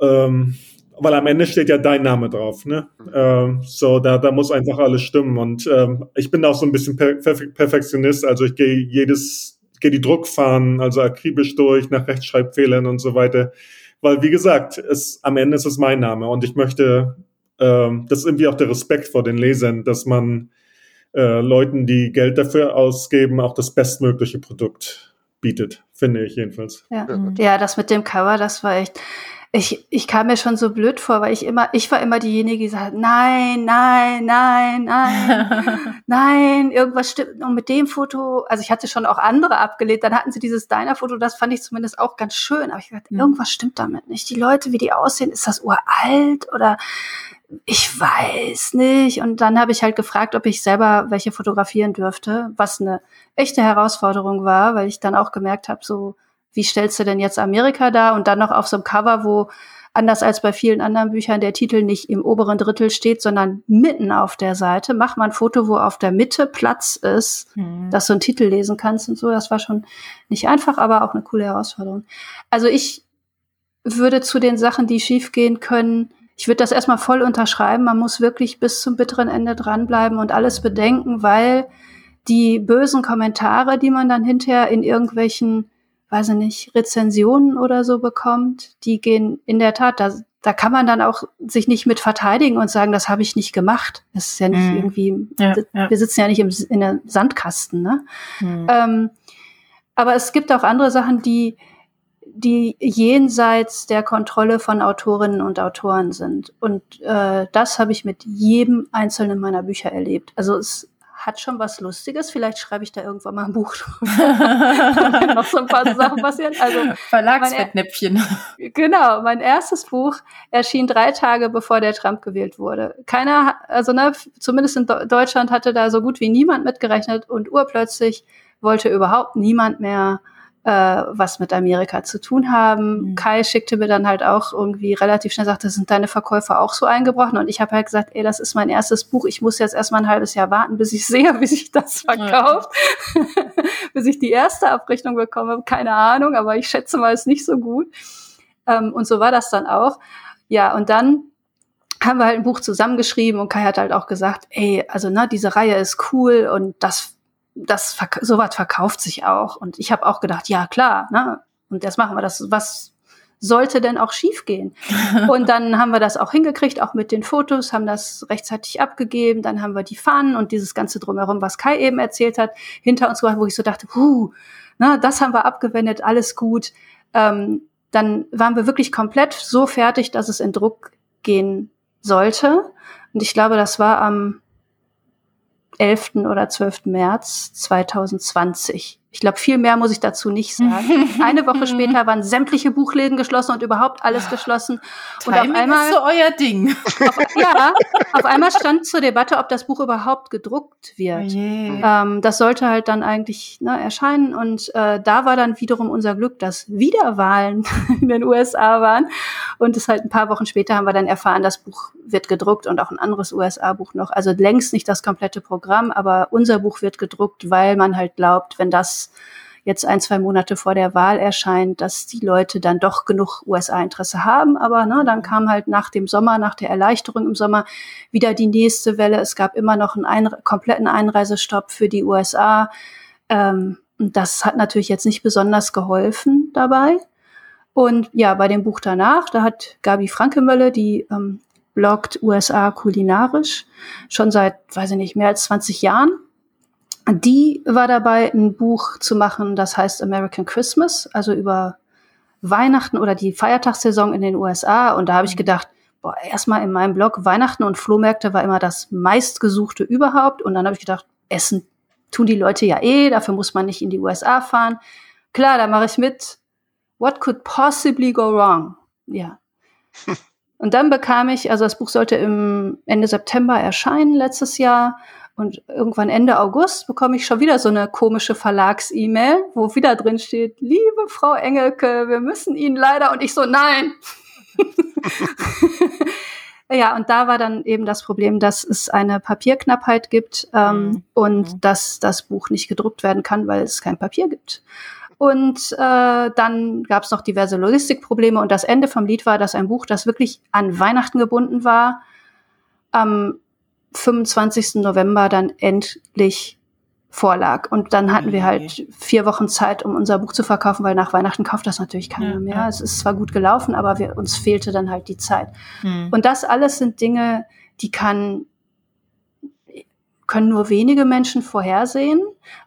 ähm, weil am Ende steht ja dein Name drauf, ne? Ähm, so, da, da muss einfach alles stimmen. Und ähm, ich bin auch so ein bisschen per Perfe- Perfektionist, also ich gehe jedes, gehe die Druckfahnen, also akribisch durch, nach Rechtschreibfehlern und so weiter. Weil, wie gesagt, es, am Ende ist es mein Name und ich möchte, ähm, das ist irgendwie auch der Respekt vor den Lesern, dass man äh, Leuten, die Geld dafür ausgeben, auch das bestmögliche Produkt bietet, finde ich jedenfalls. Ja. Ja, das mit dem Cover, das war echt. Ich, ich kam mir schon so blöd vor, weil ich immer, ich war immer diejenige, die hat, nein, nein, nein, nein, nein, irgendwas stimmt. Und mit dem Foto, also ich hatte schon auch andere abgelehnt, dann hatten sie dieses Deiner-Foto, das fand ich zumindest auch ganz schön. Aber ich gesagt, Mhm. irgendwas stimmt damit nicht. Die Leute, wie die aussehen, ist das uralt oder ich weiß nicht. Und dann habe ich halt gefragt, ob ich selber welche fotografieren dürfte, was eine echte Herausforderung war, weil ich dann auch gemerkt habe, so, wie stellst du denn jetzt Amerika dar? Und dann noch auf so einem Cover, wo anders als bei vielen anderen Büchern der Titel nicht im oberen Drittel steht, sondern mitten auf der Seite. Mach mal ein Foto, wo auf der Mitte Platz ist, Mhm. dass du einen Titel lesen kannst und so. Das war schon nicht einfach, aber auch eine coole Herausforderung. Also ich würde zu den Sachen, die schiefgehen können, ich würde das erstmal voll unterschreiben. Man muss wirklich bis zum bitteren Ende dranbleiben und alles bedenken, weil die bösen Kommentare, die man dann hinterher in irgendwelchen, weiß ich nicht, Rezensionen oder so bekommt, die gehen in der Tat, da, da kann man dann auch sich nicht mit verteidigen und sagen, das habe ich nicht gemacht. Das ist ja nicht Mhm. irgendwie, Ja, ja. wir sitzen ja nicht im, in einem Sandkasten, ne? Mhm. Ähm, aber es gibt auch andere Sachen, die, die jenseits der Kontrolle von Autorinnen und Autoren sind. Und äh, das habe ich mit jedem einzelnen meiner Bücher erlebt. Also es hat schon was Lustiges. Vielleicht schreibe ich da irgendwann mal ein Buch drüber. Noch so ein paar Sachen passieren. Also Verlagsfettnäpfchen. Genau, mein erstes Buch erschien drei Tage bevor der Trump gewählt wurde. Keiner, also ne, zumindest in Deutschland hatte da so gut wie niemand mitgerechnet und urplötzlich wollte überhaupt niemand mehr äh, was mit Amerika zu tun haben. Mhm. Kai schickte mir dann halt auch irgendwie relativ schnell, sagte, sind deine Verkäufer auch so eingebrochen? Und ich habe halt gesagt, ey, das ist mein erstes Buch, ich muss jetzt erstmal ein halbes Jahr warten, bis ich sehe, wie sich das verkauft, bis ich die erste Abrechnung bekomme. Keine Ahnung, aber ich schätze mal, ist nicht so gut. Ähm, und so war das dann auch. Ja, und dann haben wir halt ein Buch zusammengeschrieben und Kai hat halt auch gesagt, ey, also ne, diese Reihe ist cool und das, das sowas verkauft sich auch. Und ich habe auch gedacht, ja klar, ne, und jetzt machen wir das, was sollte denn auch schiefgehen? und dann haben wir das auch hingekriegt, auch mit den Fotos, haben das rechtzeitig abgegeben, dann haben wir die Fahnen und dieses ganze drumherum, was Kai eben erzählt hat, hinter uns gebracht, wo ich so dachte, puh, na, das haben wir abgewendet, alles gut. Ähm, dann waren wir wirklich komplett so fertig, dass es in Druck gehen sollte. Und ich glaube, das war am 11. oder 12. März 2020. Ich glaube, viel mehr muss ich dazu nicht sagen. Eine Woche später waren sämtliche Buchläden geschlossen und überhaupt alles geschlossen. Und Timing auf einmal, ist so euer Ding. Auf, ja, auf einmal stand zur Debatte, ob das Buch überhaupt gedruckt wird. Oh ähm, das sollte halt dann eigentlich ne, erscheinen. Und äh, da war dann wiederum unser Glück, dass Wiederwahlen in den USA waren. Und es halt ein paar Wochen später haben wir dann erfahren, das Buch wird gedruckt und auch ein anderes USA-Buch noch. Also längst nicht das komplette Programm, aber unser Buch wird gedruckt, weil man halt glaubt, wenn das jetzt ein, zwei Monate vor der Wahl erscheint, dass die Leute dann doch genug USA-Interesse haben. Aber ne, dann kam halt nach dem Sommer, nach der Erleichterung im Sommer wieder die nächste Welle. Es gab immer noch einen ein kompletten Einreisestopp für die USA. Ähm, das hat natürlich jetzt nicht besonders geholfen dabei. Und ja, bei dem Buch danach, da hat Gabi Frankemölle, die ähm, bloggt USA kulinarisch, schon seit, weiß ich nicht, mehr als 20 Jahren die war dabei, ein Buch zu machen, das heißt American Christmas, also über Weihnachten oder die Feiertagssaison in den USA. Und da habe ich mhm. gedacht, boah, erstmal in meinem Blog, Weihnachten und Flohmärkte war immer das meistgesuchte überhaupt. Und dann habe ich gedacht, Essen tun die Leute ja eh, dafür muss man nicht in die USA fahren. Klar, da mache ich mit. What could possibly go wrong? Ja. Und dann bekam ich, also das Buch sollte im Ende September erscheinen letztes Jahr. Und irgendwann Ende August bekomme ich schon wieder so eine komische Verlags-E-Mail, wo wieder drin steht, liebe Frau Engelke, wir müssen Ihnen leider, und ich so, nein. ja, und da war dann eben das Problem, dass es eine Papierknappheit gibt ähm, mhm. und mhm. dass das Buch nicht gedruckt werden kann, weil es kein Papier gibt. Und äh, dann gab es noch diverse Logistikprobleme und das Ende vom Lied war, dass ein Buch, das wirklich an Weihnachten gebunden war, am 25. November dann endlich vorlag. Und dann hatten wir halt vier Wochen Zeit, um unser Buch zu verkaufen, weil nach Weihnachten kauft das natürlich keiner ja, mehr. Ja. Es ist zwar gut gelaufen, aber wir, uns fehlte dann halt die Zeit. Mhm. Und das alles sind Dinge, die kann, können nur wenige Menschen vorhersehen.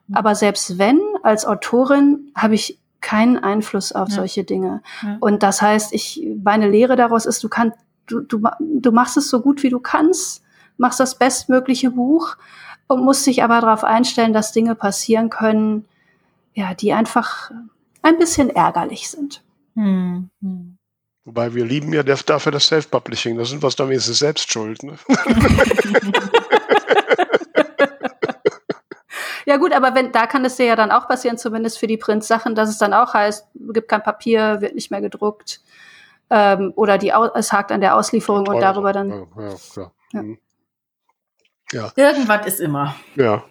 Mhm. Aber selbst wenn, als Autorin habe ich keinen Einfluss auf ja. solche Dinge. Und das heißt, ich, meine Lehre daraus ist, du kannst, du, du, du machst es so gut wie du kannst machst das bestmögliche Buch und musst dich aber darauf einstellen, dass Dinge passieren können, ja, die einfach ein bisschen ärgerlich sind. Hm. hm. Wobei wir lieben ja dafür das Self-Publishing. Da sind wir dann wenigstens selbst schuld. Ne? ja gut, aber wenn, da kann es dir ja dann auch passieren, zumindest für die Print-Sachen, dass es dann auch heißt, gibt kein Papier, wird nicht mehr gedruckt ähm, oder die, es hakt an der Auslieferung ja, und darüber dann. Ja, ja, klar. Ja. Mhm. Ja. Irgendwas ist immer. Ja.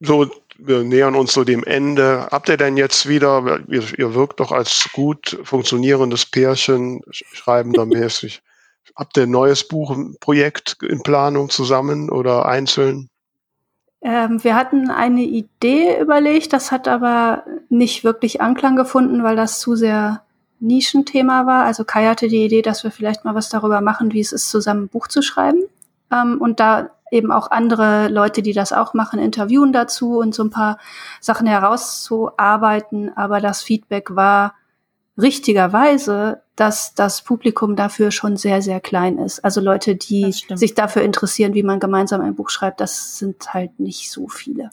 So, wir nähern uns so dem Ende. Habt ihr denn jetzt wieder, ihr, ihr wirkt doch als gut funktionierendes Pärchen, schreibendermäßig. Habt ihr ein neues Buchprojekt in Planung zusammen oder einzeln? Ähm, wir hatten eine Idee überlegt, das hat aber nicht wirklich Anklang gefunden, weil das zu sehr Nischenthema war. Also Kai hatte die Idee, dass wir vielleicht mal was darüber machen, wie es ist, zusammen ein Buch zu schreiben. Ähm, und da eben auch andere Leute, die das auch machen, interviewen dazu und so ein paar Sachen herauszuarbeiten. Aber das Feedback war richtigerweise, dass das Publikum dafür schon sehr, sehr klein ist. Also Leute, die sich dafür interessieren, wie man gemeinsam ein Buch schreibt, das sind halt nicht so viele.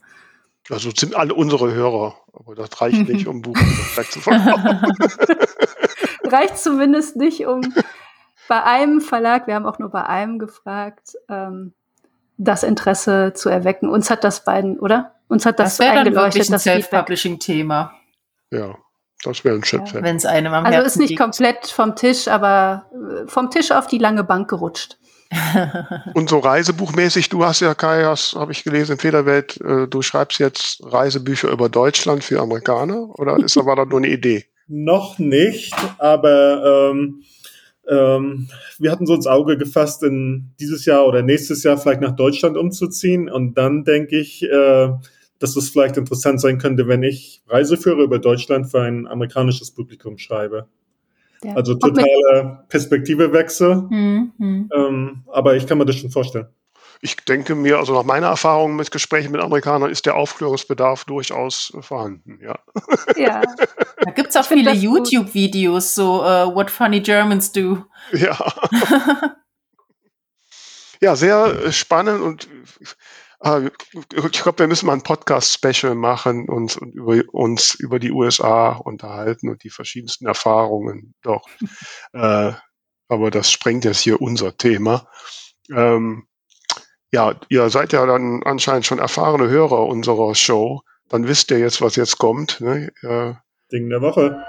Also sind alle unsere Hörer, aber das reicht nicht, um Buch zu verkaufen. reicht zumindest nicht, um bei einem Verlag, wir haben auch nur bei einem gefragt, ähm, das Interesse zu erwecken. Uns hat das beiden, oder? Uns hat das, das eingeleuchtet. Dann das Self-Publishing-Thema. Ja, das wäre ein Schritt. Ja, Wenn es einem am Also Herzen ist nicht liegt. komplett vom Tisch, aber äh, vom Tisch auf die lange Bank gerutscht. Und so reisebuchmäßig, du hast ja, Kai, habe ich gelesen in Federwelt, äh, du schreibst jetzt Reisebücher über Deutschland für Amerikaner oder ist war das nur eine Idee? Noch nicht, aber ähm, ähm, wir hatten so ins Auge gefasst, in dieses Jahr oder nächstes Jahr vielleicht nach Deutschland umzuziehen. Und dann denke ich, äh, dass es vielleicht interessant sein könnte, wenn ich Reiseführer über Deutschland für ein amerikanisches Publikum schreibe. Ja. Also totaler Perspektivewechsel. Mhm. Ähm, aber ich kann mir das schon vorstellen. Ich denke mir, also nach meiner Erfahrung mit Gesprächen mit Amerikanern ist der Aufklärungsbedarf durchaus vorhanden, ja. Ja. Da gibt es auch viele YouTube-Videos, so uh, What Funny Germans Do. Ja. ja, sehr spannend und äh, ich glaube, wir müssen mal ein Podcast-Special machen und, und über uns über die USA unterhalten und die verschiedensten Erfahrungen doch. äh, aber das sprengt jetzt hier unser Thema. Ähm, ja, ihr seid ja dann anscheinend schon erfahrene Hörer unserer Show. Dann wisst ihr jetzt, was jetzt kommt. Ne? Äh, Ding der Woche.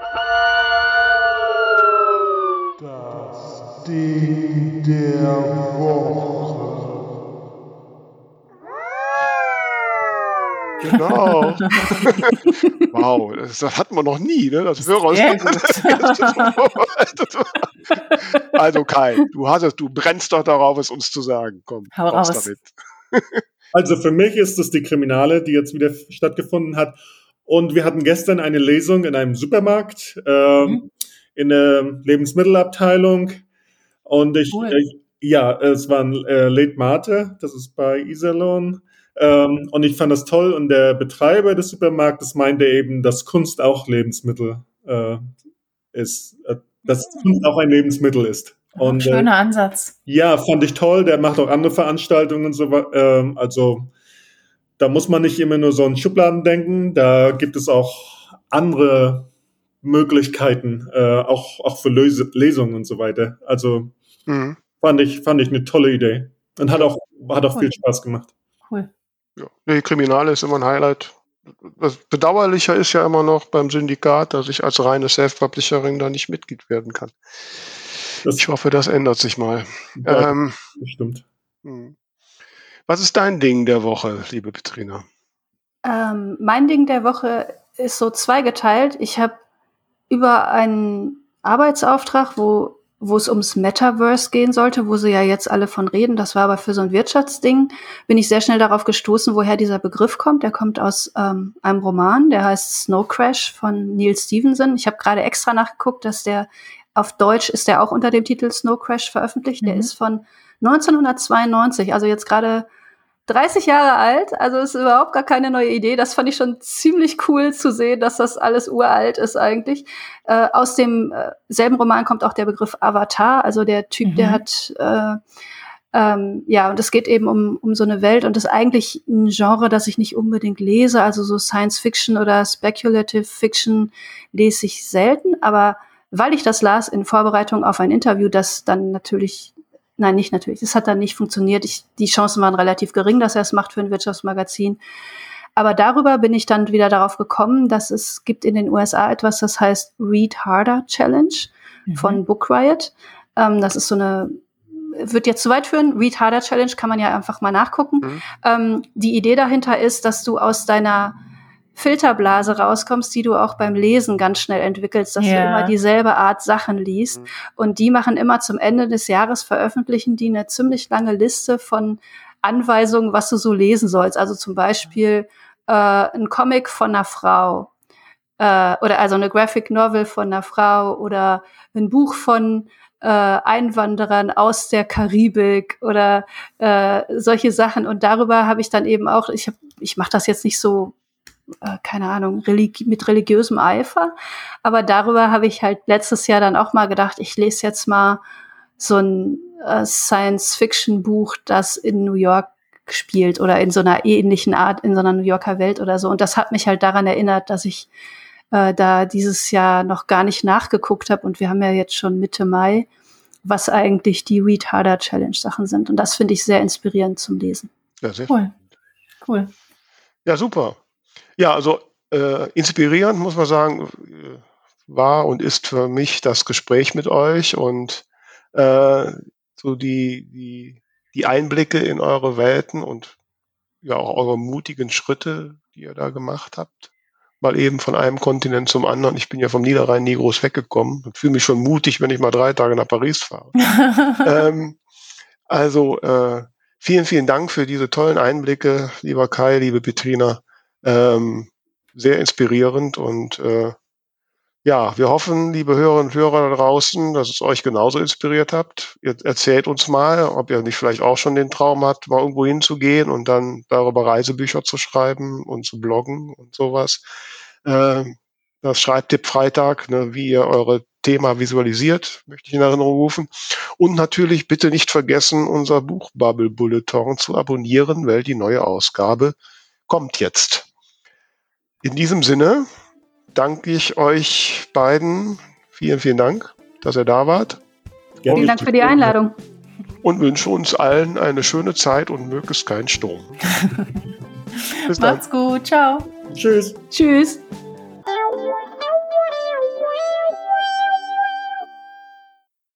Das Ding der Woche. Genau. wow, das, das, hatten wir noch nie, ne? Das Hörer Also Kai, du hast es, du brennst doch darauf, es uns zu sagen. Komm, Hau raus damit. also für mich ist es die Kriminale, die jetzt wieder stattgefunden hat. Und wir hatten gestern eine Lesung in einem Supermarkt, ähm, mhm. in der Lebensmittelabteilung. Und ich, cool. äh, ja, es war ein äh, Late Mate, das ist bei Iserlohn. Ähm, und ich fand das toll. Und der Betreiber des Supermarktes meinte eben, dass Kunst auch Lebensmittel äh, ist, äh, dass Kunst auch ein Lebensmittel ist. Und, äh, Schöner Ansatz. Ja, fand ich toll. Der macht auch andere Veranstaltungen und so. Ähm, also da muss man nicht immer nur so in Schubladen denken. Da gibt es auch andere Möglichkeiten, äh, auch, auch für Löse Lesungen und so weiter. Also mhm. fand, ich, fand ich eine tolle Idee. Und hat auch, hat auch cool. viel Spaß gemacht. Cool. Ja, nee, Kriminale ist immer ein Highlight. Das Bedauerlicher ist ja immer noch beim Syndikat, dass ich als reine Self-Publisherin da nicht Mitglied werden kann. Das ich hoffe, das ändert sich mal. Ja, ähm, stimmt. Hm. Was ist dein Ding der Woche, liebe Petrina? Ähm, mein Ding der Woche ist so zweigeteilt. Ich habe über einen Arbeitsauftrag, wo wo es ums Metaverse gehen sollte, wo sie ja jetzt alle von reden. Das war aber für so ein Wirtschaftsding, bin ich sehr schnell darauf gestoßen, woher dieser Begriff kommt. Der kommt aus ähm, einem Roman, der heißt Snow Crash von Neil Stevenson. Ich habe gerade extra nachgeguckt, dass der auf Deutsch ist der auch unter dem Titel Snow Crash veröffentlicht. Mhm. Der ist von 1992, also jetzt gerade 30 Jahre alt, also ist überhaupt gar keine neue Idee. Das fand ich schon ziemlich cool zu sehen, dass das alles uralt ist eigentlich. Äh, aus dem äh, selben Roman kommt auch der Begriff Avatar, also der Typ, mhm. der hat äh, ähm, ja, und es geht eben um, um so eine Welt und das ist eigentlich ein Genre, das ich nicht unbedingt lese. Also so Science Fiction oder Speculative Fiction lese ich selten, aber weil ich das las in Vorbereitung auf ein Interview, das dann natürlich Nein, nicht natürlich. Das hat dann nicht funktioniert. Ich, die Chancen waren relativ gering, dass er es macht für ein Wirtschaftsmagazin. Aber darüber bin ich dann wieder darauf gekommen, dass es gibt in den USA etwas, das heißt Read Harder Challenge mhm. von Book Riot. Ähm, das ist so eine, wird jetzt zu weit führen. Read Harder Challenge kann man ja einfach mal nachgucken. Mhm. Ähm, die Idee dahinter ist, dass du aus deiner Filterblase rauskommst, die du auch beim Lesen ganz schnell entwickelst, dass ja. du immer dieselbe Art Sachen liest. Mhm. Und die machen immer zum Ende des Jahres veröffentlichen die eine ziemlich lange Liste von Anweisungen, was du so lesen sollst. Also zum Beispiel äh, ein Comic von einer Frau äh, oder also eine Graphic Novel von einer Frau oder ein Buch von äh, Einwanderern aus der Karibik oder äh, solche Sachen. Und darüber habe ich dann eben auch, ich, hab, ich mache das jetzt nicht so äh, keine Ahnung, religi mit religiösem Eifer. Aber darüber habe ich halt letztes Jahr dann auch mal gedacht, ich lese jetzt mal so ein äh, Science-Fiction-Buch, das in New York spielt oder in so einer ähnlichen Art, in so einer New Yorker Welt oder so. Und das hat mich halt daran erinnert, dass ich äh, da dieses Jahr noch gar nicht nachgeguckt habe. Und wir haben ja jetzt schon Mitte Mai, was eigentlich die Read Harder Challenge Sachen sind. Und das finde ich sehr inspirierend zum Lesen. Ja, sehr cool. Cool. Ja, super. Ja, also äh, inspirierend muss man sagen, äh, war und ist für mich das Gespräch mit euch und äh, so die, die, die Einblicke in eure Welten und ja auch eure mutigen Schritte, die ihr da gemacht habt. Mal eben von einem Kontinent zum anderen. Ich bin ja vom Niederrhein nie groß weggekommen und fühle mich schon mutig, wenn ich mal drei Tage nach Paris fahre. ähm, also äh, vielen, vielen Dank für diese tollen Einblicke, lieber Kai, liebe Petrina ähm, sehr inspirierend und äh, Ja, wir hoffen, liebe Hörerinnen und Hörer da draußen, dass es euch genauso inspiriert habt. Ihr erzählt uns mal, ob ihr nicht vielleicht auch schon den Traum habt, mal irgendwo hinzugehen und dann darüber Reisebücher zu schreiben und zu bloggen und sowas. Äh, das Schreibtipp Freitag, ne, wie ihr eure Thema visualisiert, möchte ich in Erinnerung rufen. Und natürlich bitte nicht vergessen, unser Buchbubble Bulletin zu abonnieren, weil die neue Ausgabe kommt jetzt. In diesem Sinne danke ich euch beiden. Vielen, vielen Dank, dass ihr da wart. Gerne. Vielen Dank für die Einladung. Und wünsche uns allen eine schöne Zeit und möglichst keinen Sturm. Bis dann. Macht's gut. Ciao. Tschüss. Tschüss.